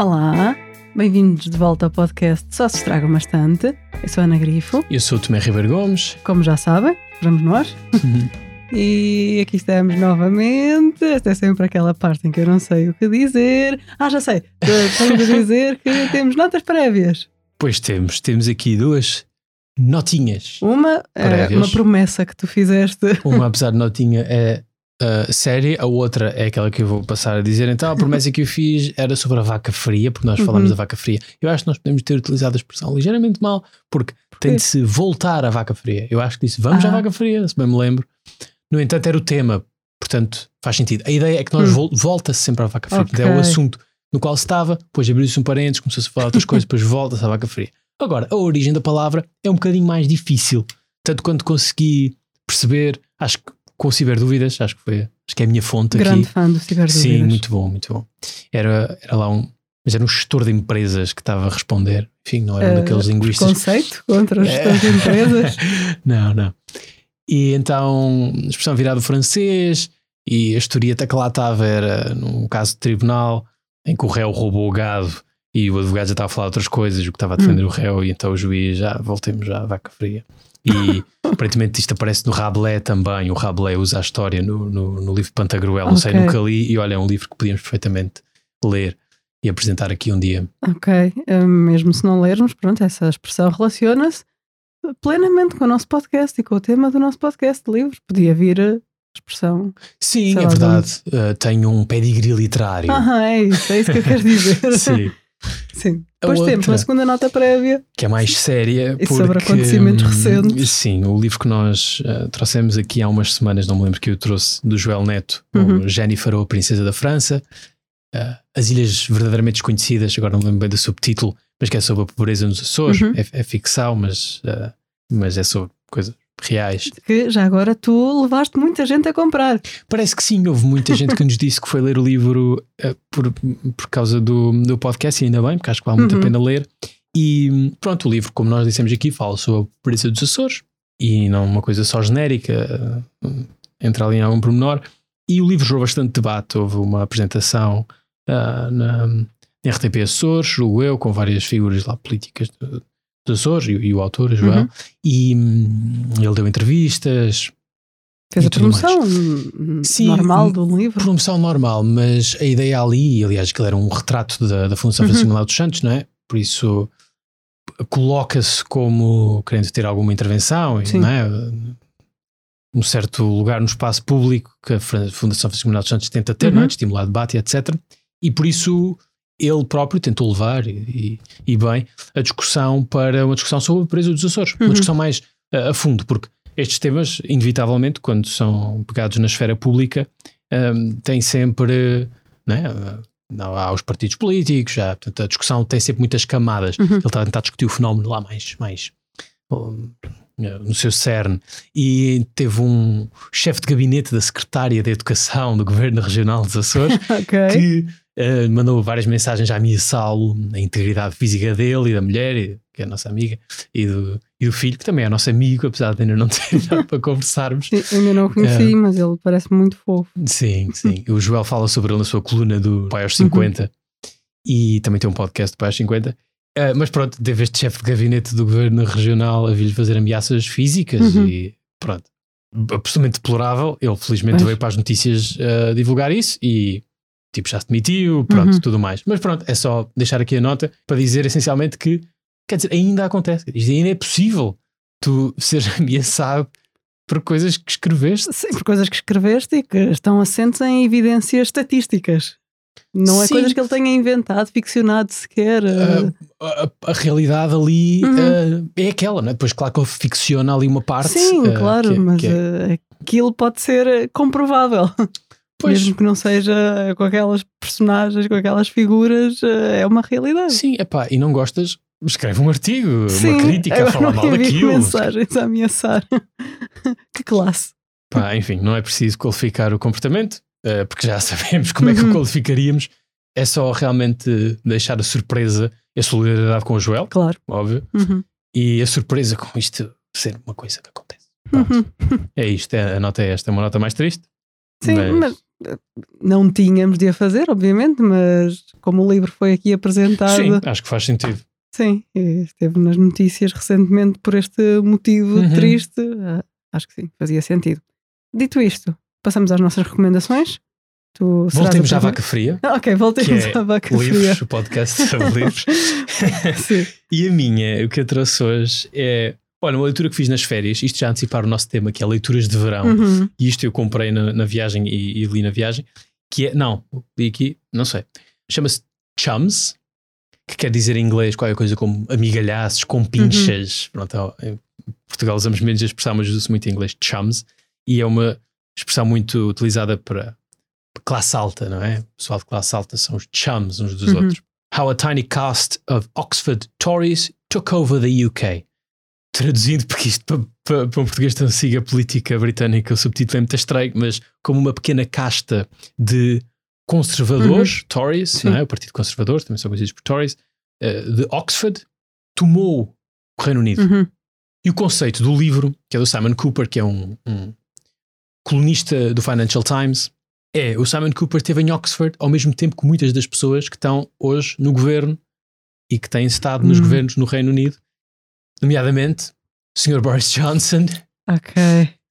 Olá, bem-vindos de volta ao podcast Só se estraga bastante. Eu sou a Ana Grifo, Eu sou o Tomé Ribeiro Gomes. como já sabem, vamos nós. E aqui estamos novamente. Esta é sempre aquela parte em que eu não sei o que dizer. Ah, já sei. Tenho de dizer que temos notas prévias. Pois temos, temos aqui duas notinhas. Uma é Prévias. uma promessa que tu fizeste. Uma, apesar de notinha, é uh, séria, a outra é aquela que eu vou passar a dizer. Então, a promessa que eu fiz era sobre a vaca fria, porque nós falamos Uhum. da vaca fria. Eu acho que nós podemos ter utilizado a expressão ligeiramente mal, porque tem de se voltar à vaca fria. Eu acho que disse vamos à Ah. vaca fria, se bem me lembro. No entanto, era o tema, portanto, faz sentido. A ideia é que nós Hum. vol volta-se sempre à vaca fria, portanto, é o assunto no qual se estava, depois abriu-se um parênteses, começou-se a falar outras coisas, depois volta-se à vaca fria. Agora, a origem da palavra é um bocadinho mais difícil, tanto quanto consegui perceber, acho que com se tiver dúvidas, acho que foi, acho que é a minha fonte Grande aqui. fã do Cigar Sim, muito bom, muito bom. Era, era lá um, mas era um gestor de empresas que estava a responder, enfim, não era um Eh, daqueles linguistas Conceito contra as É. gestões de empresas. não, não. E então, a expressão virada do francês, e a historieta que lá estava era num caso de tribunal em que o réu roubou o gado e o advogado já estava a falar outras coisas, o que estava a defender o réu, e então o juiz já voltemos já à vaca fria. E aparentemente isto aparece no Rabelais também. O Rabelais usa a história no, no, no livro Pantagruel, não sei, nunca li, e olha, é um livro que podíamos perfeitamente ler e apresentar aqui um dia. Ok, eh, mesmo se não lermos, pronto, essa expressão relaciona-se plenamente com o nosso podcast e com o tema do nosso podcast de livros. Podia vir a expressão. Sim, é verdade. Uh, tenho um pedigree literário. Ah, é isso, é isso que eu quero dizer. Sim. Sim. Depois temos uma segunda nota prévia. que é mais séria. E porque, sobre acontecimentos recentes. Sim, o livro que nós uh, trouxemos aqui há umas semanas, não me lembro que eu trouxe, do Joel Neto, Uhum. o Jennifer ou a Princesa da França. Uh, As Ilhas Verdadeiramente Desconhecidas, agora não me lembro bem do subtítulo, mas que é sobre a pobreza nos Açores. Uhum. É, é ficção, mas, uh, mas é sobre coisas reais. Que já agora tu levaste muita gente a comprar. Parece que sim, houve muita gente que nos disse que foi ler o livro eh, por, por causa do, do podcast, e ainda bem, porque acho que vale muito Uhum. a pena ler. E pronto, o livro, como nós dissemos aqui, fala sobre a pobreza dos Açores e não uma coisa só genérica, eh, entra ali em algum pormenor. E o livro gerou bastante debate. Houve uma apresentação ah, na, na RTP Açores, julgo eu, com várias figuras lá políticas do- dos Açores e, e o autor, Joel. Uhum. E hum, ele deu entrevistas, Fez a promoção Sim, normal hum, do livro. promoção normal, mas a ideia ali, aliás, que ele era um retrato da, da Fundação Uhum. Manuel dos Santos, não é? Por isso coloca-se como querendo ter alguma intervenção, Sim. não é? Um certo lugar no espaço público que a Fundação Manuel dos Santos tenta ter, não é? Uhum. De estimular debate, etc. E por isso ele próprio tentou levar, e, e bem, a discussão para uma discussão sobre a pobreza dos Açores. Uhum. Uma discussão mais ah, a fundo, porque estes temas, inevitavelmente, quando são pegados na esfera pública, hum, têm sempre. Né, não, há os partidos políticos, já, portanto, a discussão tem sempre muitas camadas. Uhum. Ele está a tentar discutir o fenómeno lá mais, mais hum, no seu cerne. E teve um chefe de gabinete da secretária de Educação do Governo Regional dos Açores Ok. que eh, mandou várias mensagens a ameaçá-lo na integridade física dele e da mulher, e- que é a nossa amiga, e do, e do filho, que também é nosso amigo, apesar de ainda não ter nada para conversarmos. Eu ainda não o conheci, É. mas ele parece muito fofo. Sim, sim. O Joel fala sobre ele na sua coluna do Pai aos 50 e também tem um podcast do Pai aos 50. Eh, mas pronto, teve este chefe de gabinete do governo regional a vir-lhe fazer ameaças físicas Uhum. e pronto. Absolutamente deplorável. Ele felizmente Pois. veio para as notícias divulgar isso e tipo já se demitiu, pronto, Uhum. tudo mais. Mas pronto, é só deixar aqui a nota para dizer essencialmente que, quer dizer, ainda acontece, ainda é possível tu seres ameaçado por coisas que escreveste. Sim, por coisas que escreveste e que estão assentes em evidências estatísticas. Não é Sim. coisas que ele tenha inventado, ficcionado sequer. eh, a, a- a realidade ali Uhum. uh, é aquela, não é? Depois, claro que ele ficciona ali uma parte. Sim, uh, claro, que é- mas que é- eh, aquilo pode ser eh, comprovável. Pois, Mesmo que não seja com aquelas personagens, com aquelas figuras, eh, é uma realidade. sim, epá, e não gostas, escreve um artigo, Sim, uma crítica a falar mal daquilo. mensagens a ameaçar. que classe. Pá, enfim, não é preciso qualificar o comportamento, uh, porque já sabemos como é que Uhum. o qualificaríamos. É só realmente deixar a surpresa, a solidariedade com o Joel, Claro. óbvio, Uhum. e a surpresa com isto ser uma coisa que acontece. Uhum. é isto, é- a nota é esta, é uma nota mais triste. Sim, Mas- mas... não tínhamos de a fazer, obviamente, mas como o livro foi aqui apresentado. Sim, acho que faz sentido. Sim, esteve nas notícias recentemente por este motivo Uhum. triste. ah, Acho que sim, fazia sentido. Dito isto, passamos às nossas recomendações. Tu Voltemos à vaca fria. Ah, ok, voltemos é à vaca livros, fria. o podcast sobre livros. Sim. E a minha, o que eu trouxe hoje é. Olha, uma leitura que fiz nas férias, isto já antecipar o nosso tema, que é leituras de verão. Uhum. E isto eu comprei na, na viagem e, e li na viagem. Que é. Não, li aqui, não sei. Chama-se Chums, que quer dizer em inglês qualquer coisa como amigalhaços, com pinchas. Pronto, ó, em Portugal usamos menos a expressão, mas usa-se muito em inglês, Chums. E é uma expressão muito utilizada para classe alta, não é? O pessoal de classe alta são os chums uns dos Uhum. outros. How a tiny cast of Oxford Tories took over the UK. Traduzindo, porque isto para, para, para um português tão siga a política britânica, o subtítulo é muito estranho, mas como uma pequena casta de conservadores, Tories, Sim. não é? o Partido Conservador, também são conhecidos por Tories, eh, de Oxford, tomou o Reino Unido. Uhum. E o conceito do livro, que é do Simon Cooper, que é um, um colunista do Financial Times, é o Simon Cooper esteve em Oxford ao mesmo tempo que muitas das pessoas que estão hoje no governo e que têm estado nos Hum. governos no Reino Unido, nomeadamente o Sr. Boris Johnson, Ok.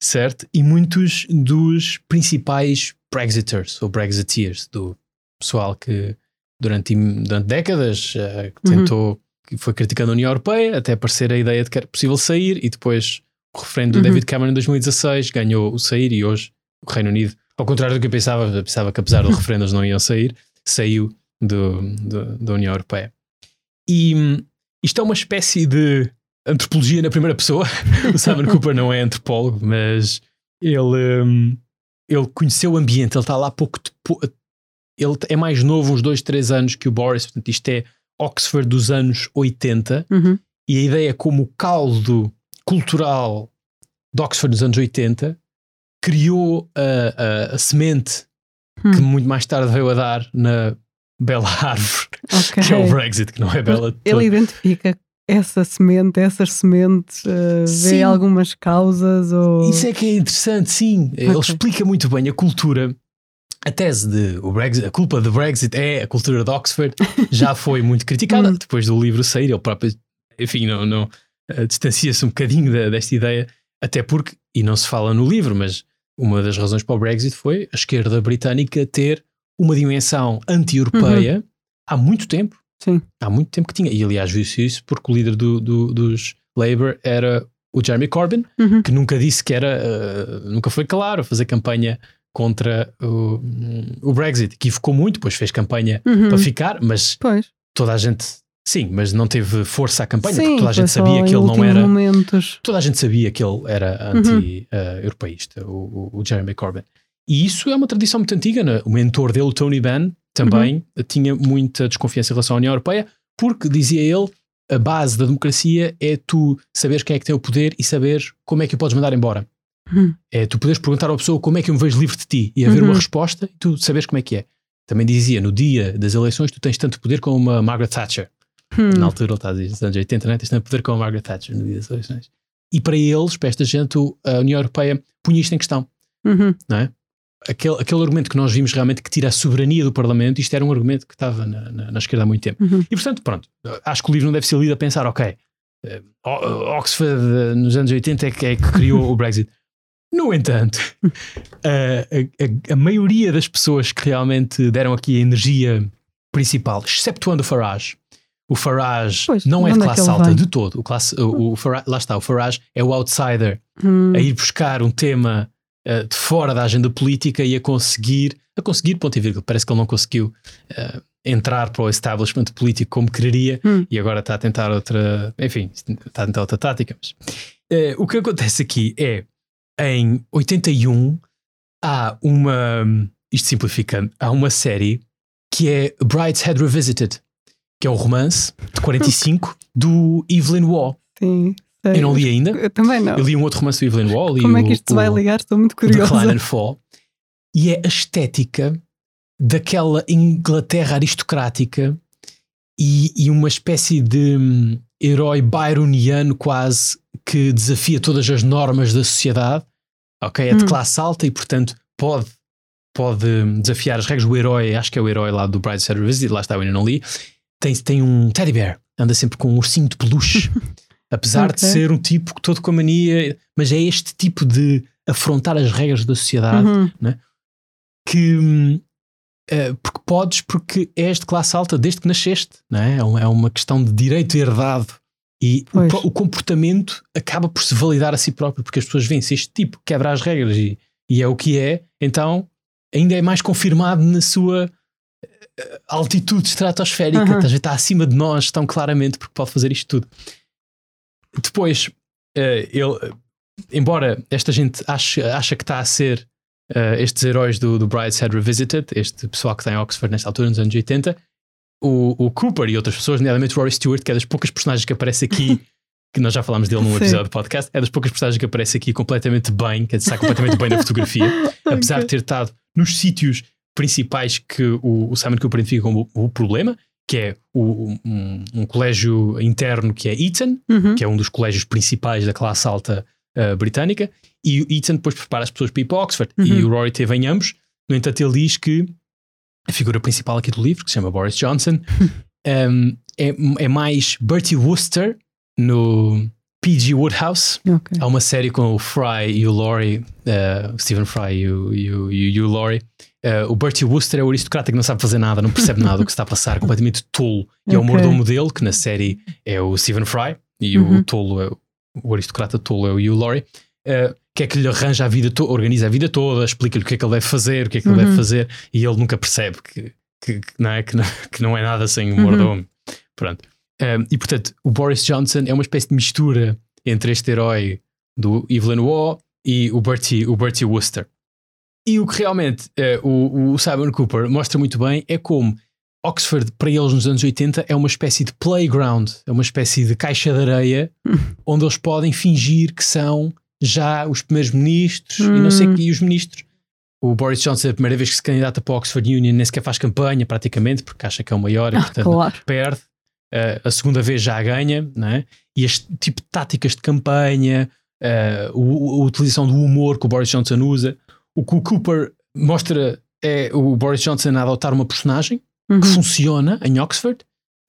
certo? E muitos dos principais Brexiters ou Brexiteers, do pessoal que durante, durante décadas eh, que Uhum. tentou, que foi criticando a União Europeia até aparecer a ideia de que era possível sair e depois o referendo do Uhum. David Cameron em 2016 ganhou o sair e hoje o Reino Unido, ao contrário do que eu pensava, eu pensava que apesar do referendo eles não iam sair, saiu do, do- da União Europeia. E hum, isto é uma espécie de antropologia na primeira pessoa. o Simon Cooper não é antropólogo, mas ele, hum, ele conheceu o ambiente, ele está lá pouco. depo- Ele é mais novo, uns dois, três anos que o Boris, portanto, isto é Oxford dos anos 80, Uhum. e a ideia é como o caldo cultural de Oxford dos anos 80 criou a, a- a semente Hum. que muito mais tarde veio a dar na bela árvore, Ok. que é o Brexit, que não é bela. Ele identifica essa semente, essas sementes, uh, Sim. vê algumas causas ou. Isso é que é interessante, sim. Ele Ok. explica muito bem a cultura. A tese de o Brexit, a culpa do Brexit é a cultura de Oxford, já foi muito criticada Hum. depois do livro sair. Ele próprio, enfim, não, não eh, distancia-se um bocadinho da- desta ideia, até porque, e não se fala no livro, mas uma das razões para o Brexit foi a esquerda britânica ter uma dimensão anti-europeia há muito tempo. Sim. Há muito tempo que tinha. E aliás, viu-se isso porque o líder do- do- dos Labour era o Jeremy Corbyn, Uhum. que nunca disse que era, eh, nunca foi claro a fazer campanha contra o, o Brexit, que ficou muito, depois fez campanha Uhum. para ficar, mas Pois. toda a gente, sim, mas não teve força à campanha, Sim, porque toda a gente sabia que ele não era, momentos. toda a gente sabia que ele era Uhum. anti-europeísta, o, o- o Jeremy Corbyn. E isso é uma tradição muito antiga, né? o mentor dele, o Tony Benn, também Uhum. tinha muita desconfiança em relação à União Europeia, porque, dizia ele, a base da democracia é tu saberes quem é que tem o poder e saberes como é que o podes mandar embora. Hum. É tu poderes perguntar à pessoa como é que eu me vejo livre de ti e haver Uhum. uma resposta e tu saberes como é que é. Também dizia, no dia das eleições tu tens tanto poder como uma Margaret Thatcher. Hum. Na altura ele está a dizer, nos anos 80, né? tens tanto poder como a Margaret Thatcher no dia das eleições. E para eles, para esta gente, a União Europeia punha isto em questão. Uhum. Aquele, aquele argumento que nós vimos realmente que tira a soberania do Parlamento, isto era um argumento que estava na, na- na esquerda há muito tempo. Uhum. E portanto, pronto, acho que o livro não deve ser lido a pensar, ok, eh, Oxford eh, nos anos 80 é que, é que criou o Brexit. No entanto, a, a- a maioria das pessoas que realmente deram aqui a energia principal, exceptuando o Farage, o Farage Pois, não é de é classe ele alta vem? de todo. O classe, o, o Farage- lá está, o Farage é o outsider Hum. a ir buscar um tema eh, de fora da agenda política e a conseguir, a conseguir, ponto e vírgula, parece que ele não conseguiu eh, entrar para o establishment político como quereria Hum. e agora está a tentar outra, enfim, está a tentar outra tática. Mas, eh, o que acontece aqui é, em 81, há uma, isto simplificando, há uma série que é Brideshead Revisited, que é um romance de 45 do Evelyn Waugh. Sim. Sei. Eu não li ainda. Eu também não. Eu li um outro romance do Evelyn li Como é que o- isto se vai o- ligar? Estou muito o Decline curiosa. and Fall. E é a estética daquela Inglaterra aristocrática e, e uma espécie de hum, herói byroniano quase que desafia todas as normas da sociedade. Ok, é de Hum. classe alta e, portanto, pode pode desafiar as regras. O herói, acho que é o herói lá do Bride Set Revisit, lá está, eu ainda não li. Tem, tem um teddy bear, anda sempre com um ursinho de peluche. Apesar okay. de ser um tipo que todo com a mania, mas é este tipo de afrontar as regras da sociedade uhum. né? que uh, porque podes, porque és de classe alta desde que nasceste, não é? É uma questão de direito herdado e o, o, comportamento acaba por se validar a si próprio, porque as pessoas veem se este tipo quebra as regras e, e é o que é, então ainda é mais confirmado na sua eh, altitude estratosférica, uhum. está acima de nós tão claramente porque pode fazer isto tudo. Depois, uh, ele, embora esta gente ache, acha que está a ser uh, estes heróis do, do Brideshead Revisited, este pessoal que está em Oxford nesta altura, nos anos 80, o, o Cooper e outras pessoas, nomeadamente o Rory Stewart, que é das poucas personagens que aparece aqui, que nós já falámos dele num episódio do podcast, é das poucas personagens que aparece aqui completamente bem, que está completamente bem na fotografia, apesar okay. de ter estado nos sítios principais que o, o Simon Cooper identifica como o, o problema, que é o, um, um, colégio interno que é Eton, uhum. que é um dos colégios principais da classe alta uh, britânica, e o Eton depois prepara as pessoas para ir para Oxford, uhum. e o Rory teve em ambos. No entanto, ele diz que a figura principal aqui do livro, que se chama Boris Johnson, um, é, é mais Bertie Wooster no P.G. Woodhouse. Okay. Há uma série com o Fry e o Laurie, uh, Stephen Fry e o, e o, e o Laurie. Uh, o Bertie Wooster é o aristocrata que não sabe fazer nada, não percebe nada do que está a passar, completamente tolo. E okay. é o mordomo dele, que na série é o Stephen Fry, e uhum. o tolo é o aristocrata tolo é o Hugh Laurie. Uh, que é que lhe arranja a vida toda, organiza a vida toda, explica-lhe o que é que ele deve fazer, o que é que uhum. ele deve uhum. fazer, e ele nunca percebe que, que, que não, é, que, não, que não é nada sem o uhum. mordomo. Pronto. Um, e portanto, o Boris Johnson é uma espécie de mistura entre este herói do Evelyn Waugh e o Bertie, o Bertie Wooster. E o que realmente uh, o, o Simon Cooper mostra muito bem é como Oxford, para eles nos anos 80, é uma espécie de playground, é uma espécie de caixa de areia onde eles podem fingir que são já os primeiros ministros hum. e não sei hum. que, e os ministros. O Boris Johnson, a primeira vez que se candidata para a Oxford Union, nem sequer faz campanha, praticamente, porque acha que é o maior e, ah, portanto, claro. perde. Uh, a segunda vez já ganha, né? e este tipo de táticas de campanha, uh, o, a utilização do humor que o Boris Johnson usa, o que o Cooper mostra é o Boris Johnson a adotar uma personagem uhum. que funciona em Oxford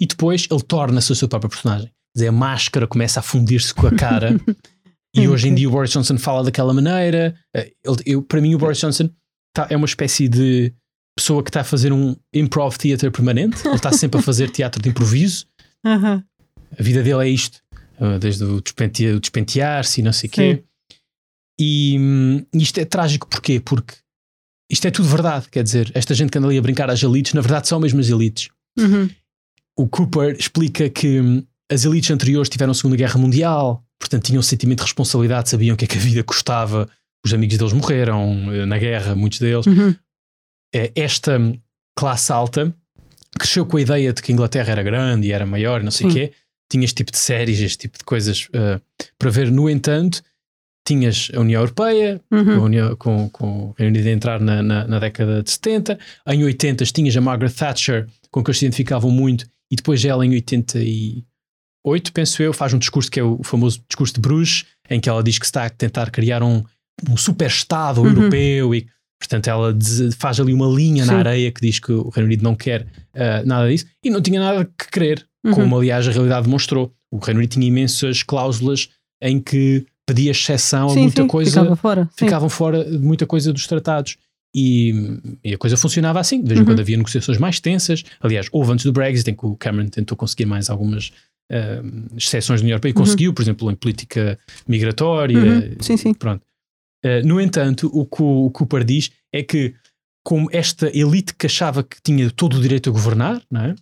e depois ele torna-se a sua própria personagem. Quer dizer, a máscara começa a fundir-se com a cara E hoje em dia o Boris Johnson fala daquela maneira. Eh, ele, eu, para mim, o Boris Johnson tá, é uma espécie de pessoa que está a fazer um improv theater permanente. Ele está sempre a fazer teatro de improviso. Uhum. A vida dele é isto, eh, desde o despentear-se e não sei o quê. E hum, isto é trágico porquê? Porque isto é tudo verdade. Quer dizer, esta gente que anda ali a brincar às elites, na verdade são mesmo as elites. Uhum. O Cooper explica que hum, as elites anteriores tiveram a Segunda Guerra Mundial, portanto tinham um sentimento de responsabilidade, sabiam o que é que a vida custava. Os amigos deles morreram eh, na guerra, muitos deles. Uhum. É, esta classe alta cresceu com a ideia de que a Inglaterra era grande e era maior, não sei o quê. Tinha este tipo de séries, este tipo de coisas uh, para ver. No entanto, tinhas a União Europeia, uhum. a União, com, com o Reino Unido a entrar na, na, na, década de 70. Em 80 tinhas a Margaret Thatcher, com que eles se identificavam muito, e depois ela em 80 e 8, penso eu, faz um discurso que é o famoso discurso de Bruges, em que ela diz que está a tentar criar um, um super-estado uhum. europeu e, portanto, ela faz ali uma linha Sim. na areia que diz que o Reino Unido não quer uh, nada disso e não tinha nada que querer, uhum. como aliás a realidade demonstrou. O Reino Unido tinha imensas cláusulas em que pedia exceção sim, a muita sim, coisa, ficava fora, ficavam fora de muita coisa dos tratados. E, e, a coisa funcionava assim. De vez em uhum. quando havia negociações mais tensas. Aliás, houve antes do Brexit, em que o Cameron tentou conseguir mais algumas uh, exceções da União Europeia, uhum. conseguiu, por exemplo, em política migratória. Uhum. Sim, sim. Pronto. Uh, no entanto, o que o Cooper diz é que, como esta elite que achava que tinha todo o direito a governar, não é?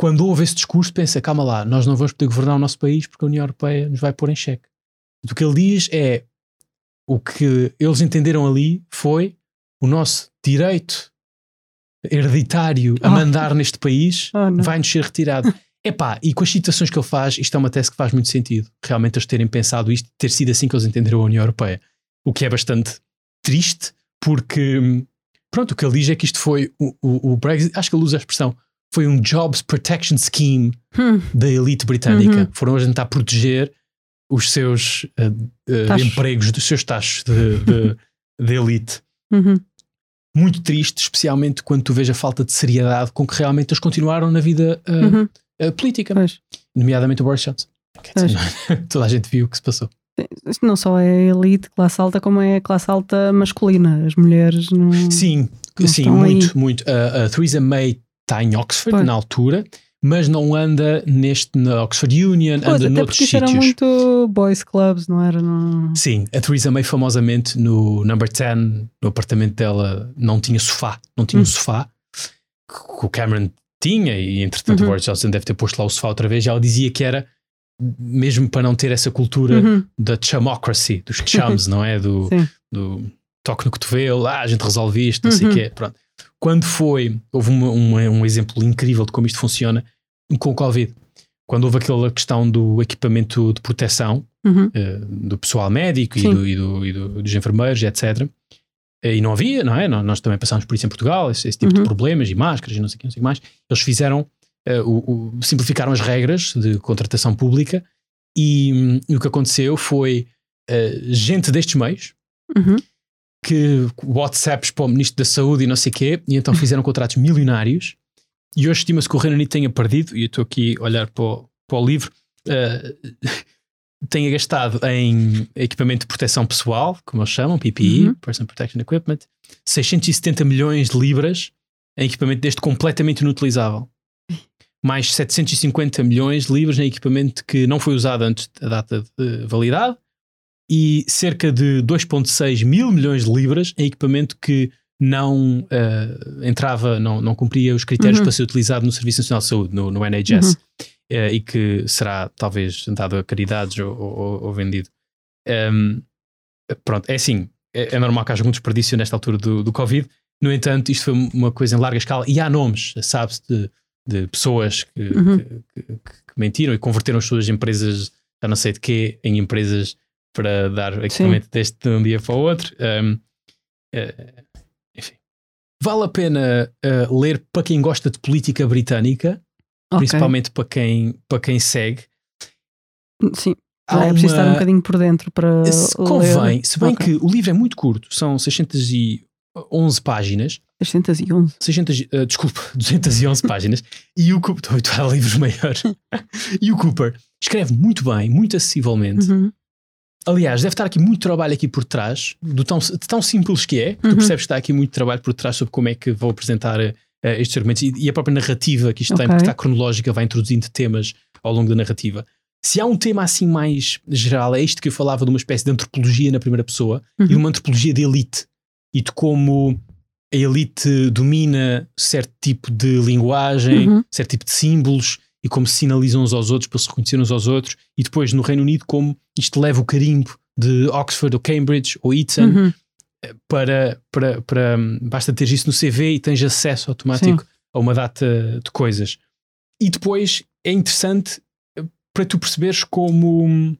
quando houve esse discurso, pensa: calma lá, nós não vamos poder governar o nosso país porque a União Europeia nos vai pôr em xeque. O que ele diz é: o que eles entenderam ali foi o nosso direito hereditário a oh. mandar neste país oh, vai nos ser retirado. Epá, e com as citações que ele faz, isto é uma tese que faz muito sentido. Realmente eles terem pensado isto, ter sido assim que eles entenderam a União Europeia. O que é bastante triste, porque, pronto, o que ele diz é que isto foi o, o, o Brexit, acho que ele usa a expressão, foi um Jobs Protection Scheme hum. da elite britânica. Uhum. Foram a tentar proteger os seus uh, uh, empregos, dos seus taxos de, de, de elite. Uhum. muito triste, especialmente quando tu vês a falta de seriedade com que realmente eles continuaram na vida uh, Uhum. uh, política, Pois. nomeadamente o Boris Johnson. Dizer, toda a gente viu o que se passou. Não só é elite, classe alta, como é classe alta masculina. As mulheres não. Sim, Não sim, muito, aí. muito. A, a Theresa May está em Oxford Pois. na altura, mas não anda neste na Oxford Union, Pois, anda até noutros porque isso eram sítios. muito boys clubs, não era? Não... Sim, a Theresa May famosamente no number 10, no apartamento dela, não tinha sofá, não tinha um Hum. sofá que o Cameron tinha e entretanto o Uhum. Boris Johnson deve ter posto lá o sofá outra vez e ela dizia que era mesmo para não ter essa cultura Uhum. da chumocracy, dos chums, não é? Do, Sim. do toque no cotovelo, ah, a gente resolve isto, não sei o Uhum. quê. Pronto. Quando foi, houve uma- uma- um exemplo incrível de como isto funciona com o Covid. Quando houve aquela questão do equipamento de proteção Uhum. eh, do pessoal médico e, do, e, do, e do- dos enfermeiros, etc. Eh, E não havia, não é? Nó- Nós também passámos por isso em Portugal, esse, esse tipo de Uhum. problemas e máscaras e não sei o que, não sei o que mais. Eles fizeram, eh, o, o- simplificaram as regras de contratação pública e, hum, e o que aconteceu foi eh, gente destes meios Uhum. Que WhatsApps para o Ministro da Saúde e não sei o quê, e então fizeram contratos milionários. E hoje estima-se que o Reino Unido tenha perdido, e eu estou aqui a olhar para o, para o livro, eh, tenha gastado em equipamento de proteção pessoal, como eles chamam, PPE, Uhum. Personal Protection Equipment, 670 milhões de libras em equipamento deste completamente inutilizável. Mais 750 milhões de libras em equipamento que não foi usado antes da data de validade e cerca de 2,6 mil milhões de libras em equipamento que não eh, entrava, não, não cumpria os critérios Uhum. para ser utilizado no Serviço Nacional de Saúde, no, no NHS, Uhum. eh, e que será talvez dado a caridades ou, ou- ou vendido. Ehm, pronto, é assim, é, é normal que haja um desperdício nesta altura do, do Covid, no entanto, isto foi uma coisa em larga escala e há nomes, sabe-se, de, de pessoas que, Uhum. que- que- que mentiram e converteram as suas empresas, já não sei de quê, em empresas para dar equipamento deste de um dia para o outro. Um, eh, enfim. Vale a pena eh, ler para quem gosta de política britânica, Ok. principalmente para quem, para quem segue. Sim. Há é preciso estar um uma- bocadinho por dentro para. Se ler. convém, se bem Ok. que o livro é muito curto, são 611 páginas, 611. 600, eh, desculpa, 211 páginas, e o Cooper, estou a livros maiores, e o Cooper escreve muito bem, muito acessivelmente. Uhum. Aliás, deve estar aqui muito trabalho aqui por trás, do tão, de tão simples que é, que tu Uhum. percebes que está aqui muito trabalho por trás sobre como é que vou apresentar eh, estes argumentos e, e a própria narrativa que isto tem, Ok. porque está cronológica, vai introduzindo temas ao longo da narrativa. Se há um tema assim mais geral, é isto que eu falava de uma espécie de antropologia na primeira pessoa e Uhum. uma antropologia de elite e de como a elite domina certo tipo de linguagem, Uhum. certo tipo de símbolos e como se sinalizam uns aos outros para se reconhecer uns aos outros, e depois no Reino Unido, como isto leva o carimbo de Oxford ou Cambridge ou Eton Uhum. para, para, para basta ter isso no CV e tens acesso automático a uma data de coisas. E depois é interessante eh, para tu perceberes como hum,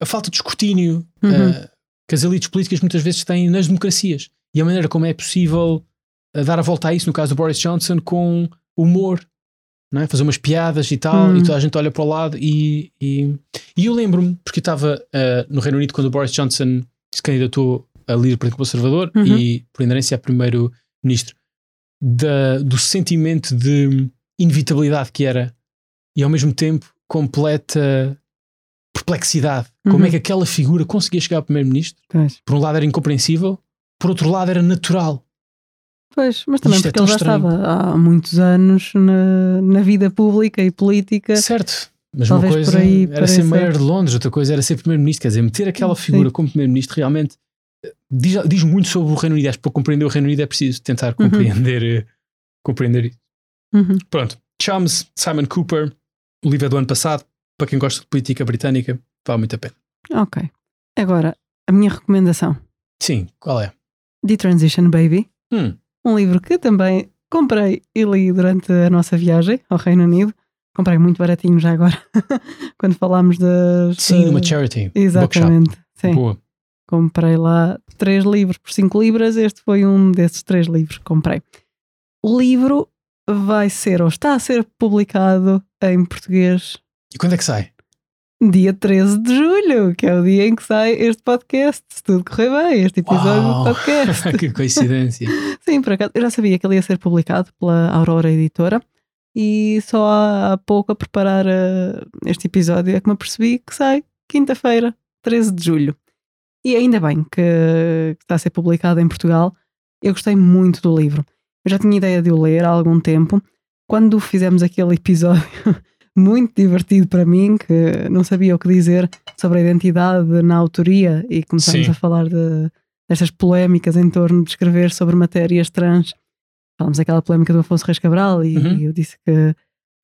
a falta de escrutínio Uhum. eh, que as elites políticas muitas vezes têm nas democracias e a maneira como é possível eh, dar a volta a isso, no caso do Boris Johnson, com humor, não é? fazer umas piadas e tal, Hum. e toda a gente olha para o lado. E, e, e eu lembro-me, porque eu estava eh, no Reino Unido quando o Boris Johnson se candidatou a líder Partido Conservador Uhum. e, por inerência, a primeiro-ministro, do sentimento de inevitabilidade que era e, ao mesmo tempo, completa perplexidade. Como Uhum. é que aquela figura conseguia chegar ao primeiro-ministro? Por um lado era incompreensível, por outro lado era natural. Pois, mas também Isto é porque tão ele já estranho. estava há muitos anos na, na vida pública e política. Certo. Mas Talvez uma coisa por aí era ser mayor de Londres, outra coisa era ser primeiro-ministro. Quer dizer, meter aquela figura Sim. como primeiro-ministro realmente eh, diz, diz muito sobre o Reino Unido. Acho que para compreender o Reino Unido é preciso tentar Uhum. compreender, eh, compreender isso. Uhum. Pronto. Chums, Simon Cooper, o livro é do ano passado. Para quem gosta de política britânica, vale muito a pena. Ok. Agora, a minha recomendação: Sim, qual é? The Transition Baby. Hum, Um livro que também comprei e li durante a nossa viagem ao Reino Unido. Comprei muito baratinho já agora, quando falámos das. sim, uma charity. Bookshop. Exatamente. Sim. Boa. Comprei lá três livros por 5 libras. Este foi um desses três livros que comprei. O livro vai ser ou está a ser publicado em português E quando é que sai? Dia 13 de julho, que é o dia em que sai este podcast. Se tudo correr bem, este episódio Uau! do podcast. que coincidência. Sim, por acaso, eu já sabia que ele ia ser publicado pela Aurora Editora e só há, pouco a preparar eh, este episódio é que me apercebi que sai quinta-feira, 13 de julho. E ainda bem que está a ser publicado em Portugal. Eu gostei muito do livro. Eu já tinha ideia de o ler há algum tempo. Quando fizemos aquele episódio muito divertido para mim, que não sabia o que dizer sobre a identidade na autoria e começamos Sim. a falar de, destas polémicas em torno de escrever sobre matérias trans. Falamos daquela polémica do Afonso Reis Cabral e Uhum. eu disse que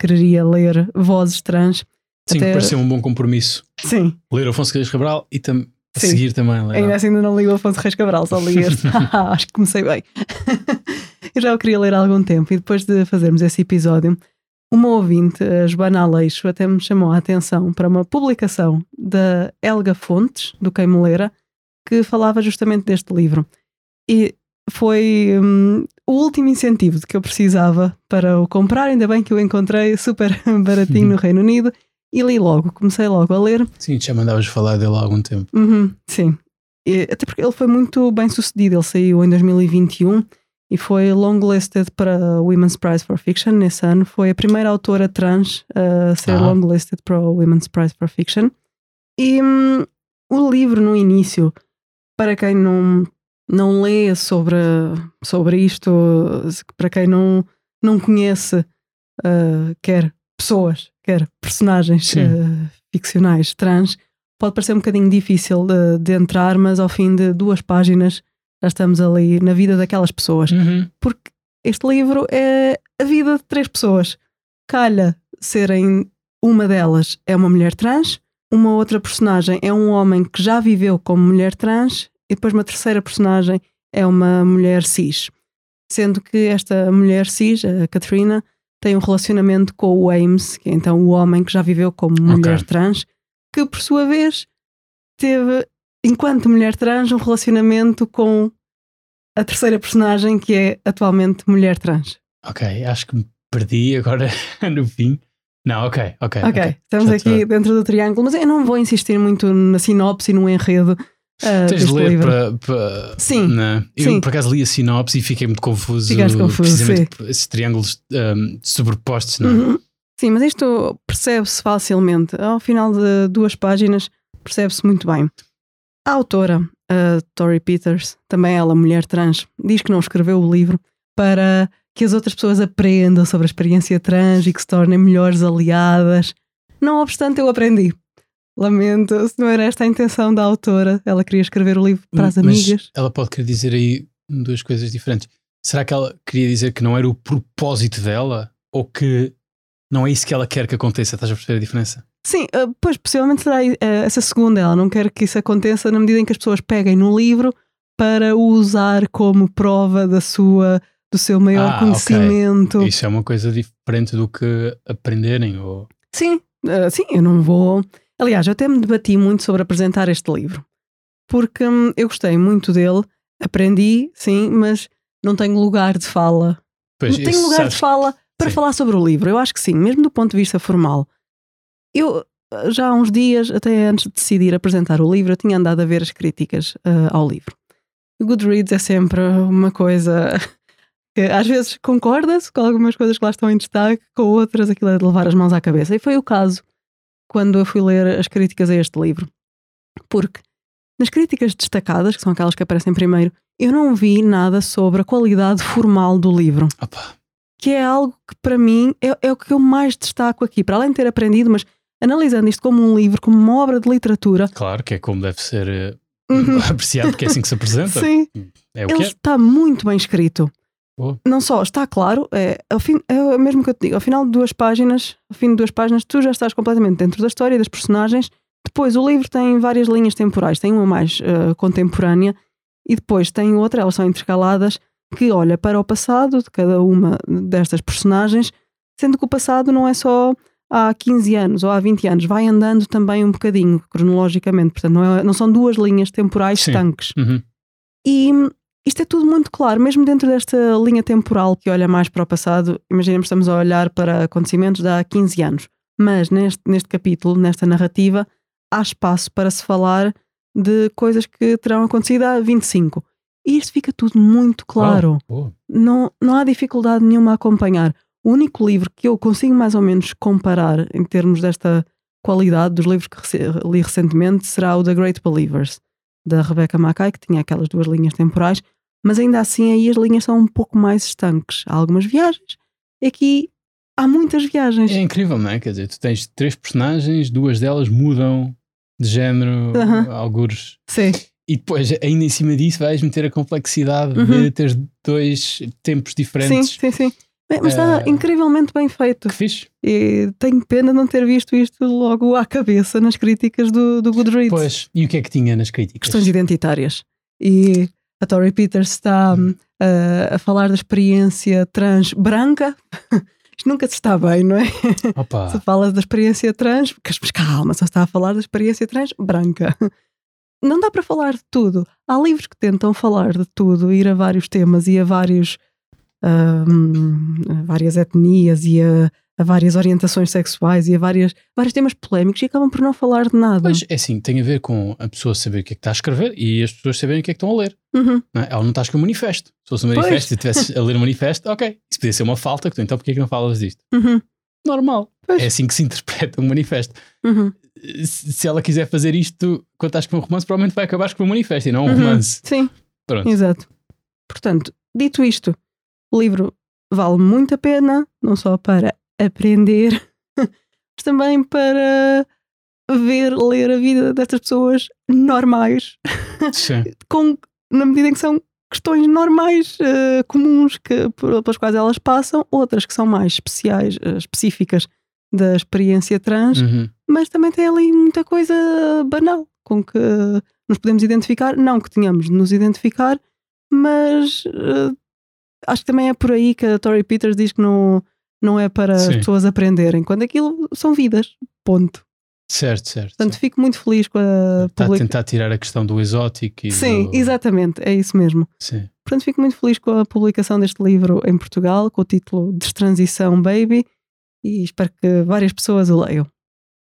quereria ler vozes trans. Sim, Até- pareceu um bom compromisso. Sim, Ler Afonso Reis Cabral e tam a seguir também. ler- Ainda assim ainda não li o Afonso Reis Cabral, só li este. Acho que comecei bem. eu já o queria ler há algum tempo e depois de fazermos esse episódio, uma ouvinte, a Joana Aleixo, até me chamou a atenção para uma publicação da Helga Fontes, do Queimolera, que falava justamente deste livro. E foi hum, o último incentivo de que eu precisava para o comprar, ainda bem que o encontrei super baratinho no Reino Unido e li logo, comecei logo a ler Sim, já mandavas falar dele há algum tempo. Uhum, sim. E, até porque ele foi muito bem sucedido. Ele saiu em 2021 e foi longlisted para o Women's Prize for Fiction nesse ano. Foi a primeira autora trans a ser Ah. longlisted para o Women's Prize for Fiction. E hum, o livro, no início, para quem não, não lê sobre, sobre isto, para quem não, não conhece, ah, quer pessoas, quer personagens ah, ficcionais trans, pode parecer um bocadinho difícil de, de entrar, mas ao fim de duas páginas já estamos ali na vida daquelas pessoas. Uhum. Porque este livro é a vida de três pessoas. Calha serem uma delas é uma mulher trans, uma outra personagem é um homem que já viveu como mulher trans e depois uma terceira personagem é uma mulher cis. Sendo que esta mulher cis, a Katrina, tem um relacionamento com o Ames, que é então o homem que já viveu como mulher trans, que por sua vez teve, enquanto mulher trans, um relacionamento com a terceira personagem que é atualmente mulher trans. Ok, acho que me perdi agora no fim. Não, ok, ok. Ok, estamos Já aqui estou. dentro do triângulo, mas eu não vou insistir muito na sinopse e no enredo uh, Tens de ler para. Sim, né? Eu, sim. por acaso, li a sinopse e fiquei muito confuso. Ficaste confuso, precisamente por esses triângulos um, sobrepostos, não é? Uhum. Sim, mas isto percebe-se facilmente. Ao final de duas páginas, percebe-se muito bem. A autora, a Tori Peters, também ela, mulher trans, diz que não escreveu o livro para que as outras pessoas aprendam sobre a experiência trans e que se tornem melhores aliadas. Não obstante, eu aprendi. Lamento, se não era esta a intenção da autora, ela queria escrever o livro para as Mas amigas. ela pode querer dizer aí duas coisas diferentes. Será que ela queria dizer que não era o propósito dela? Ou que não é isso que ela quer que aconteça? Estás a perceber a diferença? Sim, eh, pois possivelmente será eh, essa segunda. Ela não quer que isso aconteça na medida em que as pessoas peguem no livro para o usar como prova da sua, do seu maior Ah, conhecimento. Isso é uma coisa diferente do que aprenderem. Ou... Sim, eh, sim, eu não vou. Aliás, eu até me debati muito sobre apresentar este livro. Porque hum, eu gostei muito dele, aprendi, sim, mas não tenho lugar de fala Pois, não tenho lugar sabes- de fala para Sim. falar sobre o livro. Eu acho que sim, mesmo do ponto de vista formal. Eu, eh, já há uns dias, até antes de decidir apresentar o livro, eu tinha andado a ver as críticas eh, ao livro. O Goodreads é sempre uma coisa que às vezes concorda-se com algumas coisas que lá estão em destaque, com outras aquilo é de levar as mãos à cabeça. E foi o caso quando eu fui ler as críticas a este livro. Porque nas críticas destacadas, que são aquelas que aparecem primeiro, eu não vi nada sobre a qualidade formal do livro Opa, que é algo que para mim é, é o que eu mais destaco aqui, para além de ter aprendido, mas analisando isto como um livro, como uma obra de literatura, claro que é como deve ser eh, Uhum. apreciado, porque é assim que se apresenta. sim, É o ele que é. está muito bem escrito. Não só está claro, é, ao fim, é o mesmo que eu te digo, ao final de duas páginas, ao fim de duas páginas, tu já estás completamente dentro da história e das personagens. Depois, o livro tem várias linhas temporais, tem uma mais eh, contemporânea e depois tem outra, elas são intercaladas, que olha para o passado de cada uma destas personagens, sendo que o passado não é só há 15 anos ou há 20 anos, vai andando também um bocadinho cronologicamente, portanto, não, é- não são duas linhas temporais Sim. estanques. Uhum. E isto é tudo muito claro, mesmo dentro desta linha temporal que olha mais para o passado. Imaginemos que estamos a olhar para acontecimentos de há 15 anos. Mas neste, neste capítulo, nesta narrativa, há espaço para se falar de coisas que terão acontecido há 25. E isto fica tudo muito claro. Oh, Não, não há dificuldade nenhuma a acompanhar. O único livro que eu consigo mais ou menos comparar em termos desta qualidade dos livros que rece- li recentemente será o The Great Believers, da Rebecca Mackay, que tinha aquelas duas linhas temporais, mas ainda assim aí as linhas são um pouco mais estanques. Há algumas viagens, e aqui há muitas viagens. É incrível, não é? Quer dizer, tu tens três personagens, duas delas mudam de género, Aham. algures. Sim, E depois, ainda em cima disso, vais meter a complexidade Uhum. de ter dois tempos sim, diferentes. sim, sim. Bem, Mas está Eh, incrivelmente bem feito. Que fixe. E tenho pena de não ter visto isto logo à cabeça nas críticas do, do Goodreads. Pois, e o que é que tinha nas críticas? questões identitárias. E a Tori Peters está hum, a, a falar da experiência trans branca. Isto nunca se está bem, não é? Opa, Se fala da experiência trans, mas calma, só está a falar da experiência trans branca. Não dá para falar de tudo. Há livros que tentam falar de tudo, ir a vários temas e a vários hum, a várias etnias e a, a várias orientações sexuais e a várias, vários temas polémicos e acabam por não falar de nada. pois é assim, tem a ver com a pessoa saber o que é que está a escrever e as pessoas saberem o que é que estão a ler. Uhum. não é? Ela não está a escrever um manifesto. Se fosse um Pois. manifesto e estivesse a ler um manifesto, ok, isso podia ser uma falta, então porquê é que não falas disto? Uhum. Normal. Pois. É assim que se interpreta um manifesto. Uhum. Se se ela quiser fazer isto quando estás com um romance, provavelmente vai acabar com um manifesto e não um Uhum. romance. Sim, Pronto. exato. Portanto, dito isto, o livro vale muito a pena, não só para aprender, mas também para ver, ler a vida destas pessoas normais, Sim. com, na medida em que são questões normais, eh, comuns, que, pelas quais elas passam, outras que são mais especiais, eh, específicas da experiência trans, Uhum. mas também tem ali muita coisa banal com que nos podemos identificar. Não que tenhamos de nos identificar, mas eh, acho que também é por aí que a Tori Peters diz que não, não é para as Sim. pessoas aprenderem, quando aquilo são vidas. Ponto. Certo, certo. Portanto, fico muito feliz com a Está a publicação. tentar tirar a questão do exótico e Sim, do... exatamente, é isso mesmo. Sim. Portanto, fico muito feliz com a publicação deste livro em Portugal, com o título Destransição Baby, e espero que várias pessoas o leiam.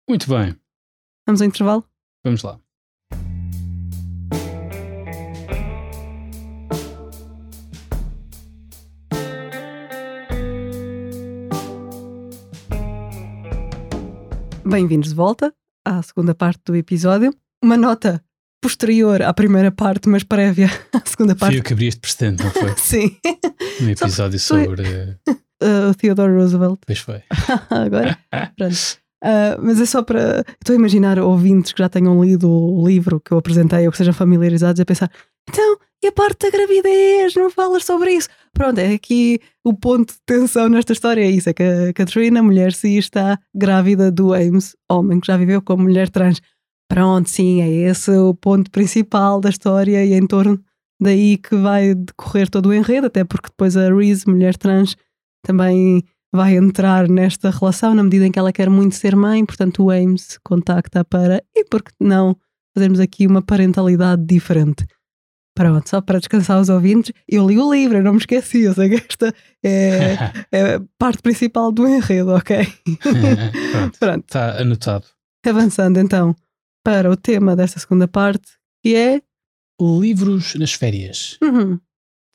Muito bem, Vamos ao intervalo? vamos lá. Bem-vindos de volta à segunda parte do episódio. Uma nota posterior à primeira parte, mas prévia à segunda Fui parte. eu que abri este precedente, não foi? Sim, Um episódio foi- sobre. uh, o Theodore Roosevelt. Pois foi. Agora, pronto. Uh, mas é só para. Estou a imaginar ouvintes que já tenham lido o livro que eu apresentei ou que sejam familiarizados a pensar: então, e a parte da gravidez? Não falas sobre isso? Pronto, é aqui o ponto de tensão nesta história: é isso, é que a Katrina, a mulher cis, está grávida do Ames, homem que já viveu como mulher trans. Pronto, sim, é esse o ponto principal da história e é em torno daí que vai decorrer todo o enredo, até porque depois a Reese, mulher trans, também vai entrar nesta relação na medida em que ela quer muito ser mãe, portanto o Ames contacta para e por que não fazermos aqui uma parentalidade diferente. Pronto, só para descansar os ouvintes, eu li o livro, eu não me esqueci, eu sei que esta é, é a parte principal do enredo, ok? Pronto. Está anotado. avançando então para o tema desta segunda parte, que é Livros nas férias. uhum,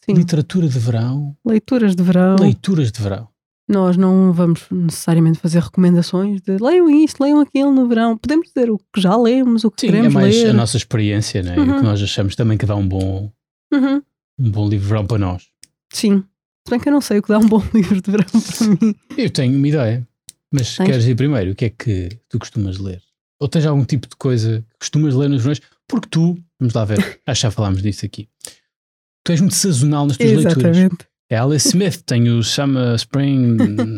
Literatura de verão. leituras de verão. Leituras de verão. Nós não vamos necessariamente fazer recomendações de leiam isto, leiam aquilo no verão. Podemos dizer o que já lemos, o que Sim, é queremos mais ler. a nossa experiência, né? E o Uhum. que nós achamos também que dá um bom, Uhum, um bom livro de verão para nós. Sim. Se bem que eu não sei o que dá um bom livro de verão para mim. Eu tenho uma ideia. Mas Tens? queres ir primeiro? O que é que tu costumas ler? Ou tens algum tipo de coisa que costumas ler nos verões? Porque tu, vamos lá ver, acho que já falámos disso aqui. Tu és muito sazonal nas tuas leituras. É Alice Smith, tem o Summer, Spring,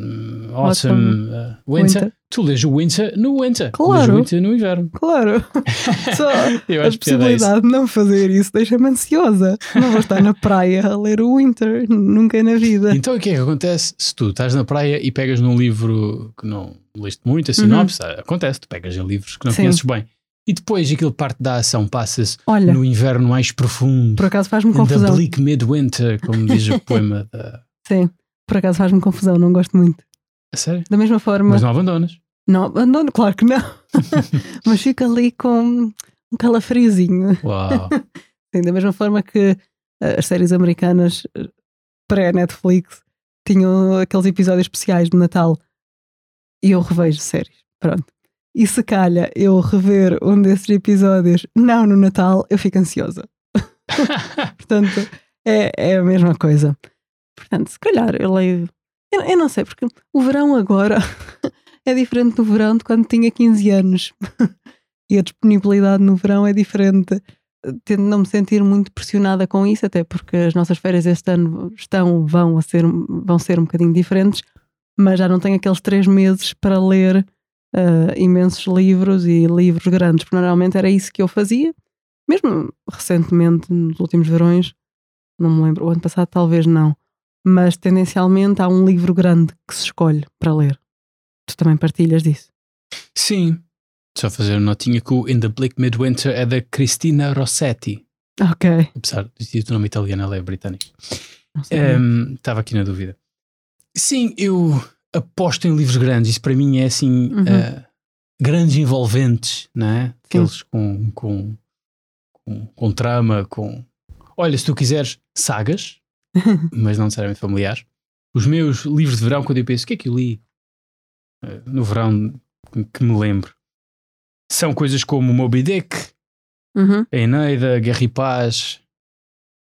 Autumn, uh, winter. Winter. Tu lês o Winter no Winter. Claro. Lês o Winter no inverno. Claro. Só Eu a acho a isso. possibilidade de não fazer isso deixa-me ansiosa. Não vou estar na praia a ler o Winter, nunca na vida. Então o que é que acontece se tu estás na praia e pegas num livro que não leste muito, a sinopse? Acontece, tu pegas em livros que não Uhum. Sim. conheces bem. E depois aquilo parte da ação passa-se no inverno mais profundo. por acaso faz-me In the confusão. bleak midwinter, como diz o poema da... Sim, por acaso faz-me confusão, não gosto muito. A sério? Da mesma forma, Mas não abandonas. Não abandono, claro que não. Mas fico ali com um calafriozinho. Uau! Sim, da mesma forma que eh, as séries americanas eh, pré-Netflix tinham aqueles episódios especiais de Natal e eu revejo séries. Pronto. E se calha eu rever um desses episódios não no Natal, eu fico ansiosa. Portanto, é, é a mesma coisa. Portanto, se calhar eu leio. Eu, eu não sei, porque o verão agora é diferente do verão de quando tinha 15 anos. e a disponibilidade no verão é diferente. Tendo não me sentir muito pressionada com isso, até porque as nossas férias este ano estão, vão, a ser, vão ser um bocadinho diferentes, mas já não tenho aqueles três meses para ler uh, imensos livros e livros grandes, porque normalmente era isso que eu fazia. Mesmo recentemente, nos últimos verões, não me lembro, o ano passado talvez não, mas tendencialmente há um livro grande que se escolhe para ler. Tu também partilhas disso? Sim. Só fazer uma notinha que o In the Bleak Midwinter é da Cristina Rossetti. Ok. Apesar de ter o nome italiano, ela é britânica. Não sei. Um, Estava aqui na dúvida. Sim, eu aposto em livros grandes. Isso para mim é assim. Uhum. uh, grandes envolventes, não é? Aqueles com, com, com, com trama, com. Olha, se tu quiseres sagas, mas não necessariamente familiares. Os meus livros de verão, quando eu penso, o que é que eu li uh, no verão que- me lembro? São coisas como o Moby Dick, Uhum. a Eneida, Guerra e Paz,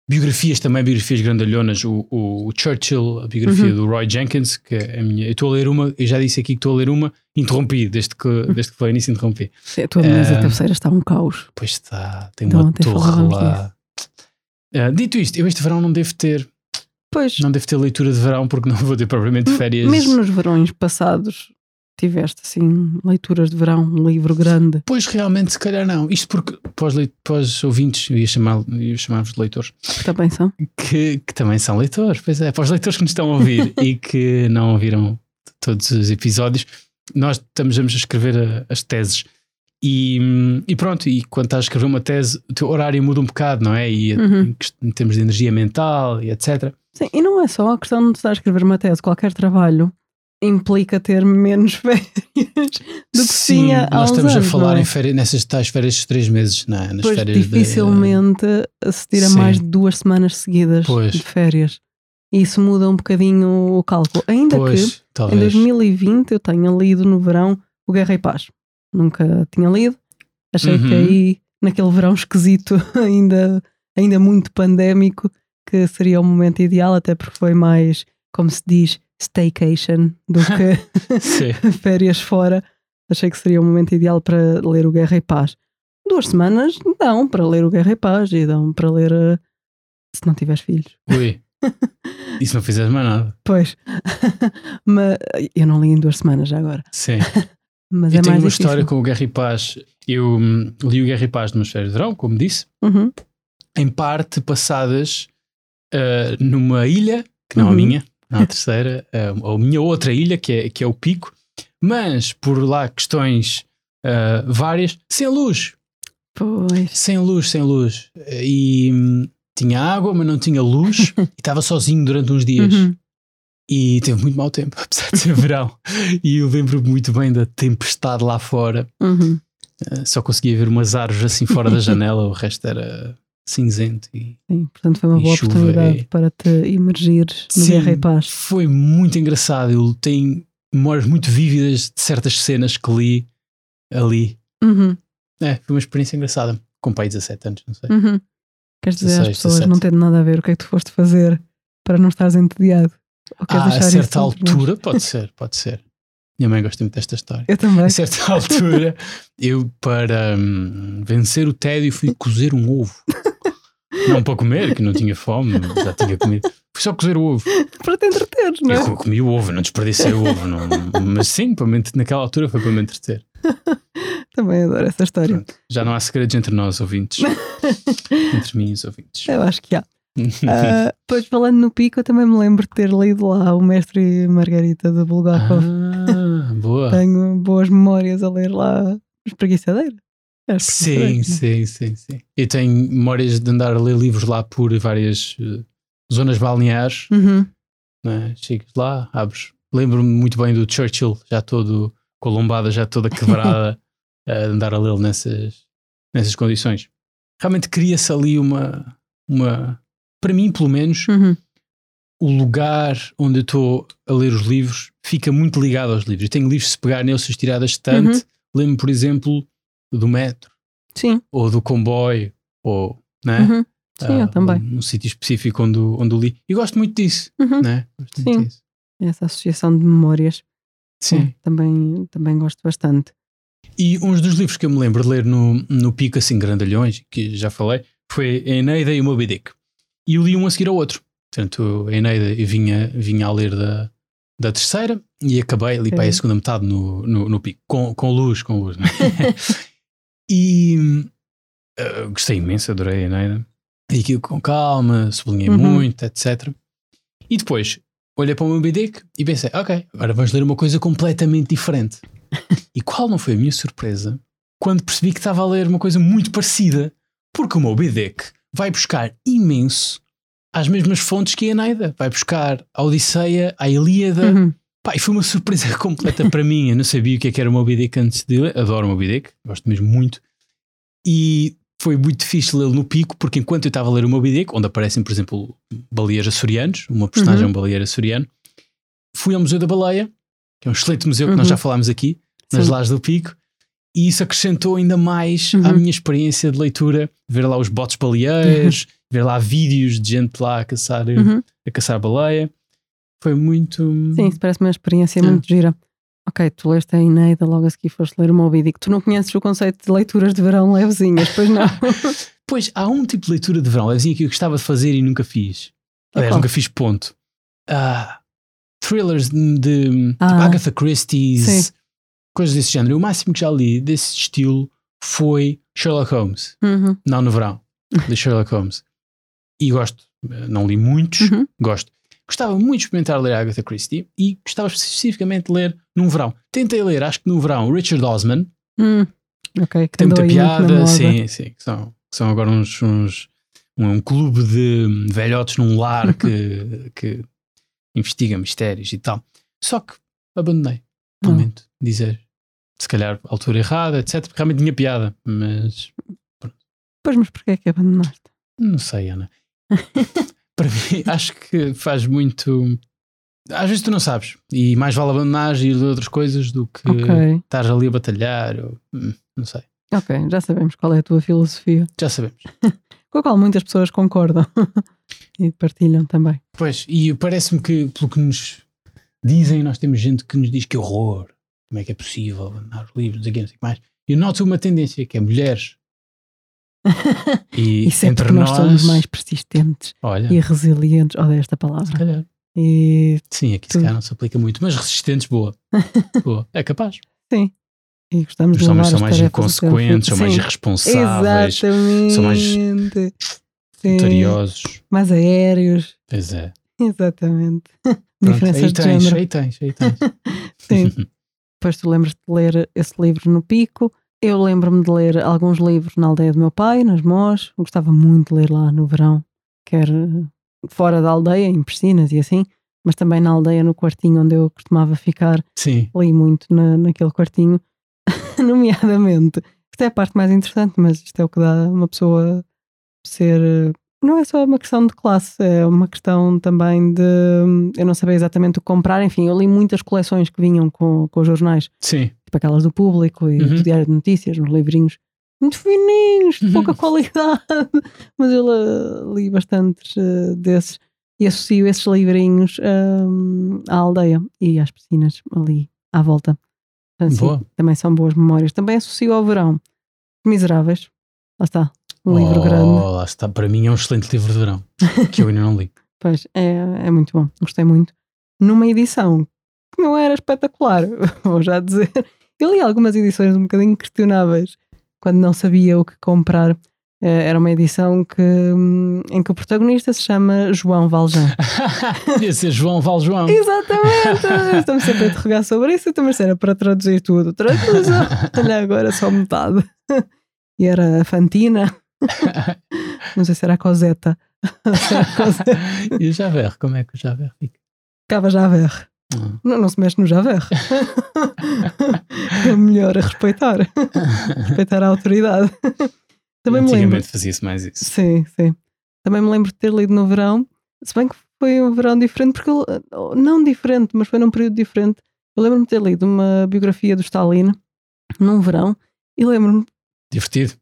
biografias também, biografias grandalhonas, o, o, Churchill, a biografia Uhum. do Roy Jenkins, que é a minha. Eu estou a ler uma, eu já disse aqui que estou a ler uma, interrompi, desde que, desde que foi início, interrompi. A tua mesa cabeceira está um caos. Pois está, tem Então, uma torre lá. Ah, dito isto, eu este verão não devo ter, Pois, não devo ter leitura de verão porque não vou ter propriamente férias. mesmo nos verões passados, tiveste assim leituras de verão, um livro grande. Pois realmente, se calhar não. Isto porque para os ouvintes, eu ia chamar- chamar-vos de leitores, que Também são. que, que também são leitores, pois é, para os leitores que nos estão a ouvir e que não ouviram todos os episódios, nós estamos a escrever a- as teses. E, e pronto, e quando estás a escrever uma tese, o teu horário muda um bocado, não é? E Uhum. em termos de energia mental e etc. Sim, e não é só a questão de estar a escrever uma tese, qualquer trabalho implica ter menos férias do que Sim, tinha há nós uns estamos anos, a falar é? em férias, nessas tais férias de três meses, não é? Nas Pois férias de- dificilmente se tira Sim. mais de duas semanas seguidas Pois. de férias. E isso muda um bocadinho o cálculo. Ainda Pois, que talvez. em 2020 eu tenha lido no verão o Guerra e Paz. Nunca tinha lido. Achei que Uhum. aí, naquele verão esquisito, ainda, ainda muito pandémico, que seria o momento ideal, até porque foi mais, como se diz, staycation do que férias fora. Achei que seria o momento ideal para ler o Guerra e Paz. Duas semanas dão para ler o Guerra e Paz e dão para ler eh, se não tiveres filhos. Ui. E se não fizeres mais nada? Pois, mas eu não li em duas semanas já agora. Sim. Mas eu é tenho mais uma difícil. história com o Guerra e Paz. Eu hum, li o Guerra e Paz numas férias de verão, como disse, Uhum. em parte passadas ah, numa ilha, que não a Uhum. minha, não a terceira, ah, a minha outra ilha, que é, que é o Pico, mas por lá questões ah, várias, sem luz. Pois. Sem luz, sem luz. E hum, tinha água, mas não tinha luz. e estava sozinho durante uns dias. Uhum. E teve muito mau tempo, apesar de ser verão. E eu lembro-me muito bem da tempestade lá fora. Uhum. Uh, Só conseguia ver umas árvores assim fora da janela, o resto era cinzento. E Sim, portanto foi uma boa chuva oportunidade e- para te imergires no Sim. Guerra e Paz. foi muito engraçado. Eu tenho memórias muito vívidas de certas cenas que li ali. Uhum. É, foi uma experiência engraçada. Com pai 17 anos, não sei. Uhum. Queres dizer às 16, pessoas 17. não tendo nada a ver o que é que tu foste fazer para não estares entediado? Ou Ah, a certa altura, pode ser, pode ser. Minha mãe gosta muito desta história. Eu também. A certa altura, eu, para hum, vencer o tédio, fui cozer um ovo. Não para comer, que não tinha fome, já tinha comido. Fui só cozer o ovo. Para te entreteres, não é? Eu comi o ovo, não desperdicei o ovo. Não, mas sim, para me, naquela altura foi para me entreter. Também adoro essa história. Pronto, já não há segredos entre nós, ouvintes. entre mim e os ouvintes. Eu acho que há. Ah, pois falando no Pico, eu também me lembro de ter lido lá o Mestre e Margarita de Bulgakov. ah, boa. Tenho boas memórias a ler lá Espreguiçadeira. É Sim, Espreguiçadeira, sim, sim, sim. Eu tenho memórias de andar a ler livros lá por várias eh, zonas balneares. é? Uhum. Não é? Chegas lá, abres. Lembro-me muito bem do Churchill, já todo com a lombada já toda quebrada, a andar a lê-lo nessas, nessas condições. Realmente cria-se ali uma, uma, para mim pelo menos, Uhum. o lugar onde eu estou a ler os livros fica muito ligado aos livros. Eu tenho livros, se pegar neles, se tirar da estante, Uhum. lembro, por exemplo, do metro, Sim. ou do comboio, ou, né? Uhum. Sim, Ah, eu também. Um, um sítio específico onde, o- onde li. E gosto muito disso, Uhum. né? Gosto muito Sim. disso. Essa associação de memórias. Sim. É, também, também gosto bastante. E uns dos livros que eu me lembro de ler no, no pico, assim, grandalhões, que já falei, foi a Eneida e o Moby Dick. E eu li um a seguir ao outro. Portanto, a Eneida eu vinha, vinha a ler da, da terceira e acabei ali para aí a segunda metade no, no, no pico, com, com luz, com luz. Né? e eh, gostei imenso, adorei a Eneida. E aquilo com calma, sublinhei Uhum. muito, etc. E depois olhei para o Moby Dick e pensei, ok, agora vamos ler uma coisa completamente diferente. e qual não foi a minha surpresa quando percebi que estava a ler uma coisa muito parecida? Porque o Moby Dick vai buscar imenso às mesmas fontes que a Eneida. Vai buscar a Odisseia, a Ilíada. Uhum. Pá, e foi uma surpresa completa para mim. Eu não sabia o que, é que era o Moby Dick antes de ler. Adoro o Moby Dick, gosto mesmo muito. E foi muito difícil lê-lo no pico, porque enquanto eu estava a ler o Moby Dick, onde aparecem, por exemplo, baleias açorianos, uma personagem é Uhum. um baleeiro açoriano, fui ao Museu da Baleia, que é um excelente museu que nós Uhum. já falámos aqui, nas Sim. Lajes do Pico, e isso acrescentou ainda mais à Uhum. minha experiência de leitura, ver lá os botes baleeiros, ver lá vídeos de gente lá a caçar, Uhum. a caçar baleia. Foi muito. Sim, isso parece uma experiência Hum. muito gira. Ok, tu leste a Eneida, logo a seguir foste ler o Moby Dick. Tu não conheces o conceito de leituras de verão levezinhas, pois não? Pois há um tipo de leitura de verão, levezinha que eu gostava de fazer e nunca fiz. Aliás, nunca fiz ponto. Ah, thrillers de, de tipo Ah. Agatha Christie, Sim. coisas desse género. O máximo que já li desse estilo foi Sherlock Holmes. Uhum. Não no verão, de Sherlock Holmes. E gosto, eh, não li muitos, Uhum. gosto. Gostava muito de experimentar ler Agatha Christie e gostava especificamente de ler num verão. Tentei ler, acho que no verão, Richard Osman, Hum. Ok, que tem muita piada, sim, sim, que são, que são agora uns, uns- um, um clube de velhotes num lar que, que investiga mistérios e tal. Só que abandonei, no Não. momento, dizer se calhar altura errada, etc. Porque realmente tinha piada, mas Pois, mas porquê é que abandonaste? não sei, Ana. Acho que faz muito. Às vezes tu não sabes, e mais vale abandonar e ler outras coisas do que Ok, estar ali a batalhar. Ou, hum, não sei, ok, já sabemos qual é a tua filosofia, já sabemos. com a qual muitas pessoas concordam e partilham também. Pois, e parece-me que, pelo que nos dizem, nós temos gente que nos diz que horror, como é que é possível abandonar os livros, não sei o quê, não sei o que mais. E eu noto uma tendência que é mulheres. E Isso é entre nós nós, somos mais persistentes olha, e resilientes. Odeio esta se palavra. calhar. E, Sim, aqui se Tu- calhar não se aplica muito, mas resistentes, boa. boa. É capaz. e gostamos Os homens são mais inconsequentes, são mais Sim, irresponsáveis, Exatamente. são mais Sim, vitoriosos. mais aéreos. Pois é. Exatamente. Pronto, Diferenças aí de tens, género. aí tens, aí tens. Sim. Depois tu lembras de ler esse livro no Pico. Eu lembro-me de ler alguns livros na aldeia do meu pai, nas Mós. Gostava muito de ler lá no verão, quer eh, fora da aldeia, em piscinas e assim, mas também na aldeia, no quartinho onde eu costumava ficar. Sim, Li muito na, naquele quartinho, nomeadamente. Isto é a parte mais interessante, mas isto é o que dá uma pessoa ser. Não é só uma questão de classe, é uma questão também de. hum, Eu não sabia exatamente o que comprar. Enfim, eu li muitas coleções que vinham com, com os jornais, sim. tipo aquelas do público e Uhum. do Diário de Notícias, uns livrinhos muito fininhos, de Uhum. pouca qualidade, mas eu eh, li bastantes eh, desses e associo esses livrinhos hum, à aldeia e às piscinas ali à volta. Portanto, sim, Boa. também são boas memórias. Também associo ao verão. Miseráveis. Lá está. Um livro Oh, grande. Lá está. Para mim é um excelente livro de verão que eu ainda não li. Pois, é, é muito bom. Gostei muito. Numa edição que não era espetacular, vou já dizer. Eu li algumas edições um bocadinho questionáveis quando não sabia o que comprar. Eh, Era uma edição que, hum, em que o protagonista se chama João Valjean. Podia ser João Val João. Exatamente! Estamos sempre a interrogar sobre isso, mas era para traduzir tudo. Traduza! Olha, agora só metade. E era a Fantina. Não sei se era a Coseta. E o Javert, como é que o Javert fica? Cava Javert. Hum. Não, não se mexe no Javert. é melhor a respeitar. respeitar a autoridade. Também me lembro. Antigamente fazia-se mais isso. Sim, sim. Também me lembro de ter lido no verão, se bem que foi um verão diferente, porque não diferente, mas foi num período diferente. Eu lembro-me de ter lido uma biografia do Stalin num verão e lembro-me, Divertido.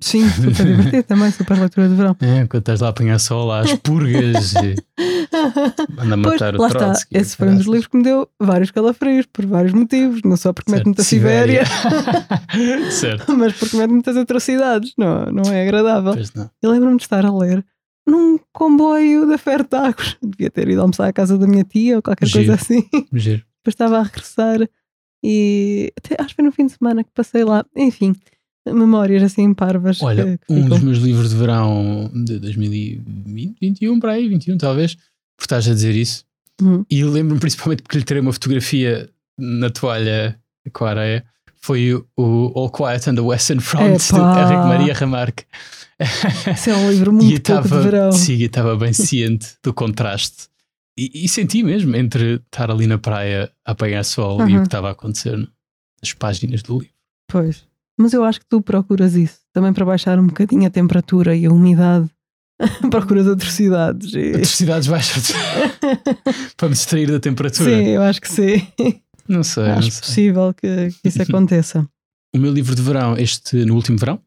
Sim, super divertido também, super leitura de verão. É, quando estás lá a apanhar sol, às purgas, e anda a Pois, matar o lá está. Trotsky. Esse foi um dos livros que me deu vários calafrios, por vários motivos, não só porque mete Certo, muita Sibéria, certo. mas porque mete muitas atrocidades, não, não é agradável. Pois não. Eu lembro-me de estar a ler num comboio da Fertagos. Devia ter ido almoçar à casa da minha tia ou qualquer Giro. coisa assim. Giro. Depois estava a regressar e até, acho que foi no fim de semana que passei lá. Enfim, memórias assim parvas. Olha, que, que um ficam. dos meus livros de verão de 2020, 21 para aí, 21 talvez, por estás a dizer isso. Uhum. E eu lembro-me principalmente porque lhe tirei uma fotografia na toalha com a areia. Foi o, o All Quiet on the Western Front do Epá. Henrique Maria Remarque. Esse é um livro e muito pouco de verão. sim, estava bem ciente do contraste. E, e senti mesmo entre estar ali na praia a apanhar sol e o Uhum. que estava a acontecer nas páginas do livro. Pois. Mas eu acho que tu procuras isso. Também para baixar um bocadinho a temperatura e a umidade. procuras atrocidades. E... Atrocidades baixas para me distrair da temperatura. Sim, eu acho que sim. Não sei, não acho sei. possível que, que isso aconteça. O meu livro de verão, este no último verão,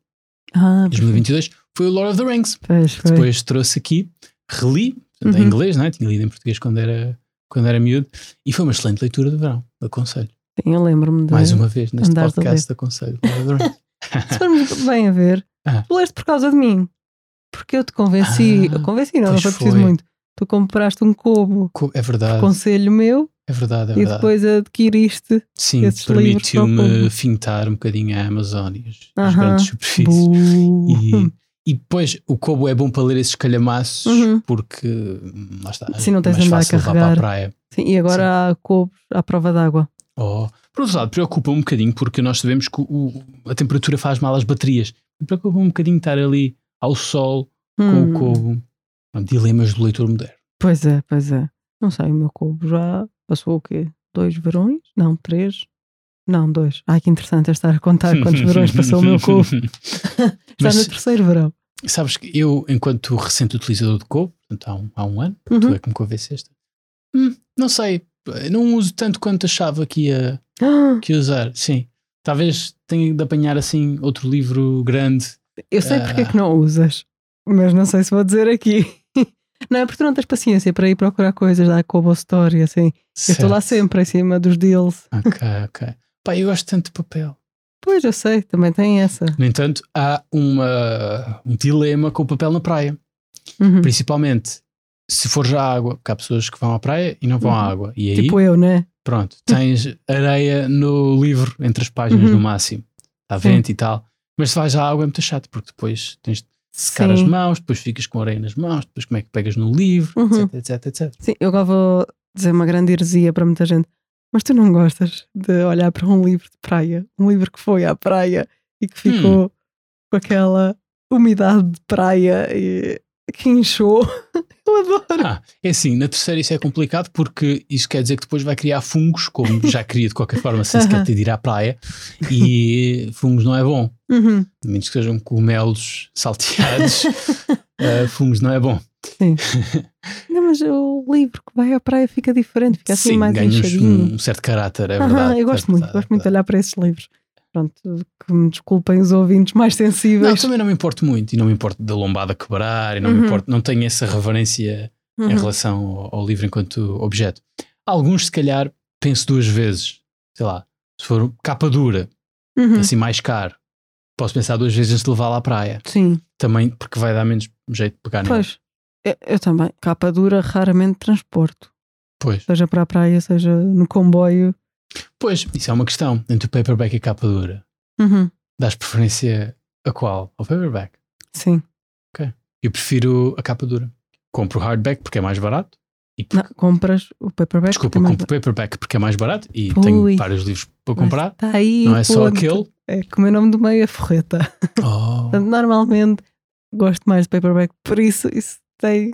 Ah, 2022, foi o Lord of the Rings. pois, foi. Depois trouxe aqui, reli, portanto, em Uhum. inglês, não é? tinha lido em português quando era, quando era miúdo, e foi uma excelente leitura de verão. Aconselho. Sim, eu lembro-me de. Mais uma vez, neste podcast, aconselho. Se formos bem a ver, Ah. tu leste por causa de mim. Porque eu te convenci. Ah, eu convenci, não, não foi preciso muito. Tu compraste um cobo, Co- É verdade, conselho meu, é verdade, é e verdade. depois adquiriste. Sim, permitiu-me fintar um bocadinho a Amazon e as, as Aham. grandes superfícies. E, e depois o Kobo é bom para ler esses calhamaços Uhum. porque hum, lá está, Sim, não tens mais de andar a levar para a carregar. praia. Sim, e agora há cobos à prova d'água. Oh. Por outro lado, preocupa-me um bocadinho porque nós sabemos que o- a temperatura faz mal às baterias. Preocupa-me um bocadinho estar ali ao sol com Hum, o Kobo. Dilemas do leitor moderno. Pois é, pois é. Não sei, o meu cubo já passou o quê? Dois verões? Não, três? Não, dois. Ai, que interessante é estar a contar quantos verões passou o meu cubo. Está Mas- no terceiro verão. Sabes que eu, enquanto recente utilizador de Kobo, portanto há um, há um ano, Uhum. tu é que me convenceste, hum, não sei, não uso tanto quanto achava que ia, que ia usar. Sim, talvez tenha de apanhar assim outro livro grande. Eu sei porque é que não usas, mas não sei se vou dizer aqui. Não é porque tu não tens paciência para ir procurar coisas da Kobo Story, assim. Eu estou lá Certo. sempre em cima dos deals. Ok, ok. Pá, eu gosto tanto de papel. Pois, eu sei, também tem essa. No entanto, há uma, um dilema com o papel na praia. Uhum. Principalmente se for já água, porque há pessoas que vão à praia e não vão à Uhum. água. E aí, Tipo eu, né? pronto, tens areia no livro, entre as páginas Uhum. no máximo. Está vento e tal. Mas se vais à água é muito chato, porque depois tens de secar as Sim. mãos, depois ficas com areia nas mãos, depois como é que pegas no livro, Uhum. etc, etc, etc. Sim, eu agora vou dizer uma grande heresia para muita gente. Mas tu não gostas de olhar para um livro de praia? Um livro que foi à praia e que ficou com aquela umidade de praia e que inchou. Eu adoro. Ah, é assim, na terceira isso é complicado porque isso quer dizer que depois vai criar fungos, como já queria de qualquer forma, sem sequer ter de ir à praia, e fungos não é bom. Uhum. A menos que sejam cogumelos salteados, eh, fungos não é bom. Não, mas o livro que vai à praia fica diferente, fica assim Sim, mais ganhas inchadinho. um certo caráter, é Aham, verdade. eu gosto é muito, verdade, gosto muito de é olhar para esses livros. Pronto, que me desculpem os ouvintes mais Não, sensíveis. também não me importo muito e não me importo da lombada quebrar e não Uhum. me importo, não tenho essa reverência em Uhum. relação ao, ao livro enquanto objeto. Alguns, se calhar, penso duas vezes. Sei lá, se for capa dura, Uhum. assim mais caro, posso pensar duas vezes antes de levá-la à praia. Sim, Também porque vai dar menos jeito de pegar pois. Eu, eu também. Capa dura, raramente transporto. Pois. Seja para a praia, seja no comboio. Pois, isso é uma questão. Entre o paperback e a capa dura, Uhum. dás preferência a qual? Ao paperback. Sim. Eu prefiro a capa dura. Compro o hardback porque é mais barato. E porque- Não, compras o paperback. Desculpa, também- compro o paperback porque é mais barato e Ui. tenho vários livros para comprar. Está aí. Não é só ponto. aquele. É como o nome do meio é forreta. Oh. Portanto, normalmente gosto mais de paperback, por isso isso tem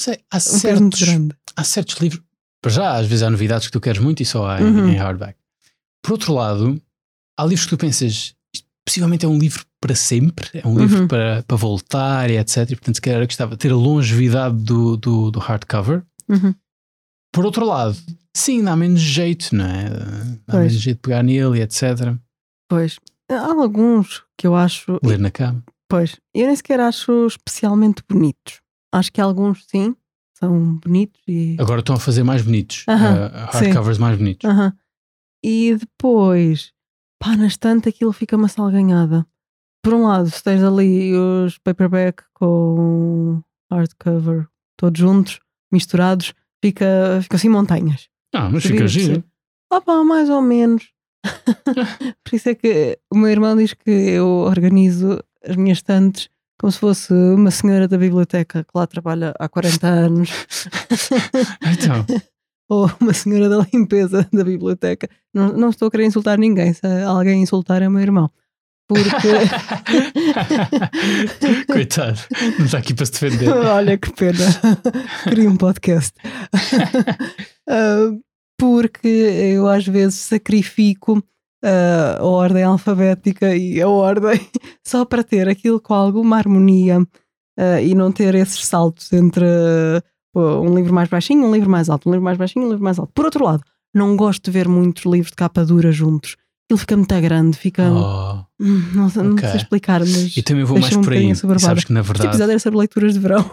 Sei, há, um certos, grande. há certos livros. Para já, às vezes há novidades que tu queres muito e só há em, Uhum. em hardback. Por outro lado, há livros que tu pensas, possivelmente é um livro para sempre, é um livro Uhum. para, para voltar e etc. E, portanto, se calhar eu gostava de ter a longevidade do, do, do hardcover. Uhum. Por outro lado, sim, dá menos jeito, não é? Dá Pois. menos jeito de pegar nele e etc. Pois. Há alguns que eu acho. Ler na cama. Pois. Eu nem sequer acho especialmente bonitos. Acho que alguns sim, são bonitos e. Agora estão a fazer mais bonitos. Aham, uh, hardcovers mais bonitos. Aham. E depois, pá, na estante aquilo fica uma salganhada. Por um lado, se tens ali os paperback com hardcover todos juntos, misturados, fica, fica assim montanhas. Ah, mas fica giro. Ah pá, mais ou menos. Por isso é que o meu irmão diz que eu organizo as minhas estantes como se fosse uma senhora da biblioteca que lá trabalha há 40 anos. Então, ou uma senhora da limpeza da biblioteca. Não, não estou a querer insultar ninguém. Se alguém insultar é o meu irmão. Porque, coitado, não está aqui para se defender. olha que pena, queria um podcast. Ah, porque eu às vezes sacrifico ah, a ordem alfabética e a ordem só para ter aquilo com alguma harmonia ah, e não ter esses saltos entre ah, um livro mais baixinho, um livro mais alto, um livro mais baixinho, um livro mais alto. Por outro lado, não gosto de ver muitos livros de capa dura juntos. Aquilo fica muito grande, fica. Oh, Hum, não, sei- não sei explicar, mas. e também vou mais Deixa-me um por aí. sabes que na Este verdade episódio era sobre leituras de verão.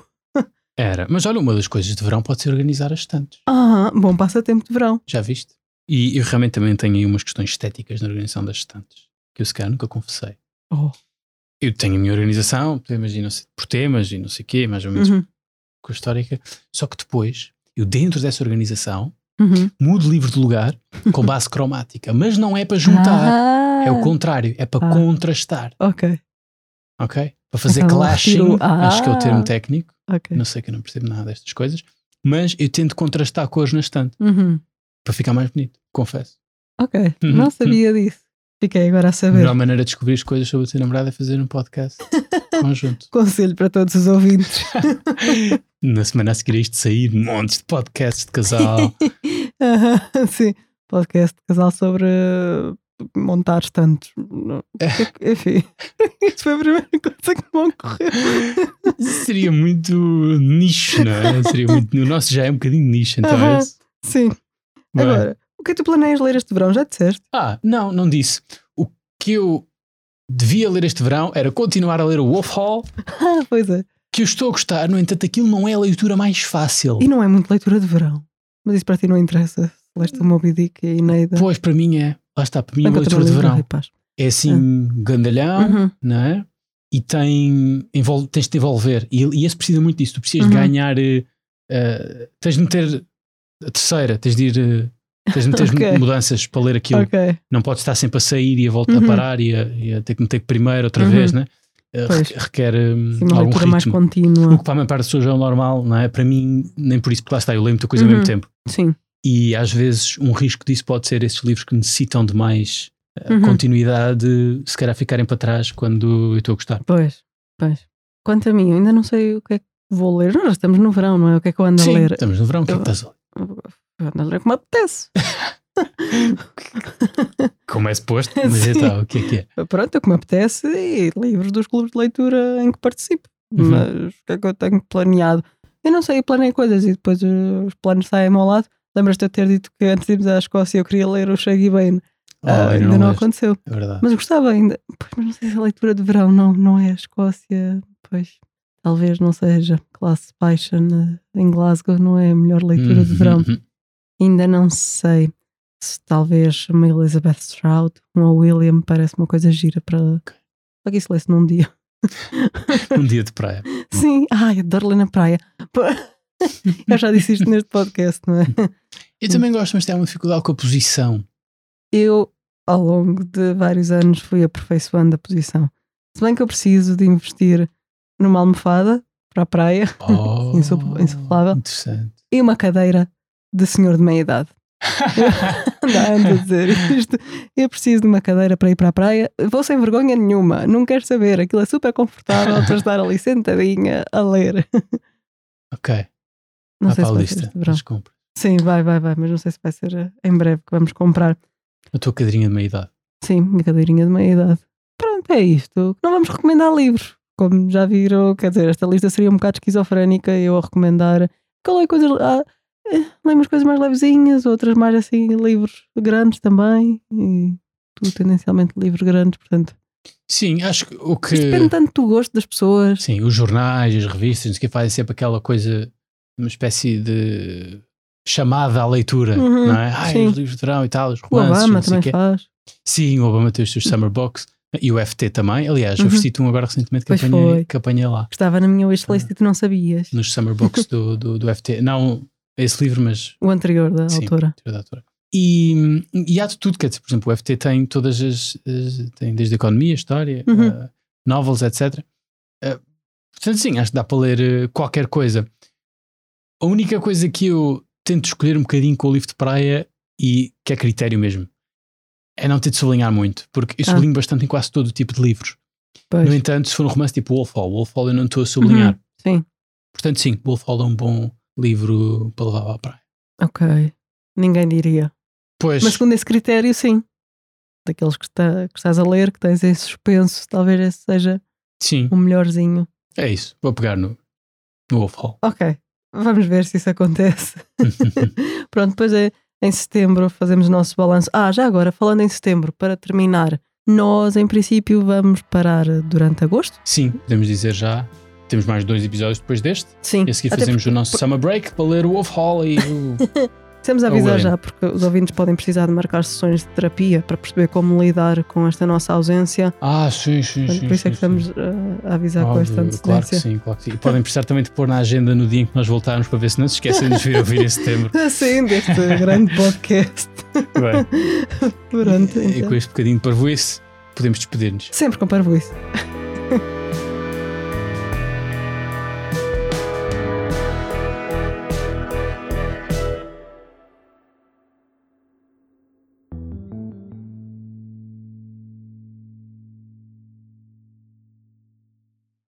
era. Mas olha, uma das coisas de verão pode ser organizar as estantes. Ah, bom passatempo de verão. Já viste? E eu realmente também tenho aí umas questões estéticas na organização das estantes. Que eu se calhar nunca confessei. Oh. Eu tenho a minha organização, por temas e não sei o quê, mais ou menos Uhum, com a histórica. Só que depois, eu dentro dessa organização, uhum. mudo livro de lugar com base cromática. Mas não é para juntar. Ah, É o contrário, é para Ah. contrastar, Ok, ok? Para fazer Então, clashing, acho que é o termo Ah. técnico, ok. não sei que eu não percebo nada destas coisas, mas eu tento contrastar cores na estante, Uhum, para ficar mais bonito, confesso. ok, Uhum. não sabia disso. Fiquei agora a A saber. melhor maneira de descobrir as coisas sobre o teu namorado é fazer um podcast conjunto. Conselho para todos os ouvintes. Na semana a seguir a isto sair, montes de podcasts de casal. Aham, Sim, podcast de casal sobre uh, montar estantes. Não- Enfim, isso foi a primeira coisa que me ocorreu. Seria muito nicho, não é? Seria muito, o nosso já é um bocadinho nicho, então é isso. Sim. Bem. Agora, o que é que tu planeias ler este verão? Já disseste? Ah, não, não disse. O que eu devia ler este verão era continuar a ler o Wolf Hall, Ah, pois é. que eu estou a gostar, no entanto, aquilo não é a leitura mais fácil. E não é muito leitura de verão. Mas isso para ti não interessa. Leste o Moby Dick e a Eneida. Pois, para mim é. Lá está, para mim é uma leitura de verão. Rapaz. É assim, gandalhão, Uhum. não é? E tem, envolve, tens de te envolver. E, e esse precisa muito disso. Tu precisas de Uhum. ganhar. eh, tens de meter a terceira, tens de ir. eh, tens de meter Ok. mudanças para ler aquilo. Ok. Não podes estar sempre a sair e a voltar Uhum. a parar e a, e a ter que meter primeiro outra Uhum. vez, né? Eh, Pois. requer- hum, Sim, uma algum leitura mais ritmo. contínua. O que para a maior parte das pessoas é o normal, não é? Para mim, nem por isso, porque lá está, eu leio muita coisa ao Uhum. mesmo tempo. Sim. E às vezes um risco disso pode ser esses livros que necessitam de mais eh, Uhum. continuidade, se calhar ficarem para trás quando eu estou a gostar. Pois. Pois. Quanto a mim, eu ainda não sei o que é que vou ler. Nós estamos no verão, não é? O que é que eu ando a Sim, ler? estamos no verão, o que é que estás a ler? Eu ando a ler como apetece. Como é suposto, mas então, o que é que é? Pronto, é como apetece e livros dos clubes de leitura em que participo. Uhum. Mas o que é que eu tenho planeado? Eu não sei, eu planei coisas e depois os planos saem ao lado. Lembras-te de eu ter dito que antes de irmos à Escócia eu queria ler o Shaggy Bane? Oh, Ah, ainda ainda não, leste, aconteceu. É. Mas gostava ainda. Pois, mas não sei se a leitura de verão não, não é a Escócia. Pois, talvez não seja. Classe baixa na- em Glasgow não é a melhor leitura de Uhum, verão. Ainda não sei se talvez uma Elizabeth Stroud, uma William, parece uma coisa gira para. Só que isso lê-se num dia. Um dia de praia. Sim, ai, adoro ler na praia. Eu já disse isto neste podcast, não é? Eu também gosto, mas tenho uma dificuldade com a posição. Eu, ao longo de vários anos, fui aperfeiçoando a posição. Se bem que eu preciso de investir numa almofada para a praia Oh, Insuf- insuflável. E uma cadeira de senhor de meia idade. Anda, anda a dizer isto. Eu preciso de uma cadeira para ir para a praia. Vou sem vergonha nenhuma. Não quero saber. Aquilo é super confortável para estar ali sentadinha a ler. Ok. Não Vai sei se a vai ser lista este verão. das compras. Sim, vai, vai, vai, mas não sei se vai ser eh, em breve que vamos comprar. A tua cadeirinha de meia idade. Sim, minha cadeirinha de meia idade. Pronto, é isto. Não vamos recomendar livros. Como já viram, quer dizer, esta lista seria um bocado esquizofrénica eu a recomendar. É coisas. Ah, eh, leio umas coisas mais levezinhas, outras mais assim, livros grandes também. E tu, tendencialmente, livros grandes, portanto. Sim, acho que o que. Isto depende tanto do gosto das pessoas. Sim, os jornais, as revistas, que fazem sempre aquela coisa, uma espécie de chamada à leitura, Uhum, não é? Ai, sim. os livros de verão e tal, os O romances, Obama não sei também o faz. Sim, o Obama tem os seus Summer Box e o FT também. Aliás, Uhum. ofereci-te um agora recentemente que Pois apanhei, foi. que apanhei lá, Estava na minha wishlist e tu não sabias. nos Summer Box do, do, do FT. Não esse livro, mas O anterior da Sim. autora. da autora. E, e há de tudo, quer dizer, por exemplo, o FT tem todas as. as- tem desde a economia, história, Uhum. eh, novels, etc. Eh, portanto, sim, acho que dá para ler eh, qualquer coisa. A única coisa que eu tento escolher um bocadinho com o livro de praia e que é critério mesmo é não ter de sublinhar muito, porque eu Ah. sublinho bastante em quase todo o tipo de livros. Pois. No entanto, se for um romance tipo Wolf Hall, Wolf Hall eu não estou a sublinhar. Uhum, Sim, Portanto, sim, Wolf Hall é um bom livro para levar à praia. ok. Ninguém diria. Pois, Mas segundo esse critério, sim. Daqueles que, está- que estás a ler, que tens esse suspenso, talvez esse seja sim, o melhorzinho. é isso. Vou pegar no, no Wolf Hall. Ok, vamos ver se isso acontece. Pronto, depois é, em setembro fazemos o nosso balanço. Ah, já agora, falando em setembro, para terminar, nós em princípio vamos parar durante agosto. Sim, podemos dizer já. Temos mais dois episódios depois deste. Sim, E a seguir até fazemos o nosso Summer Break para ler o Wolf Hall e o. Precisamos Ou avisar já, porque os ouvintes podem precisar de marcar sessões de terapia para perceber como lidar com esta nossa ausência. Ah, sim, sim, Portanto, sim. por isso é que sim, estamos uh, a avisar com Óbvio, esta antecedência. Claro que sim, claro que sim. E podem precisar também de pôr na agenda no dia em que nós voltarmos para ver se não se esquecem de nos vir ouvir em setembro. Sim, deste grande podcast. Bem, Pronto, e então. com este bocadinho de parvoíce, podemos despedir-nos. Sempre com parvoíce.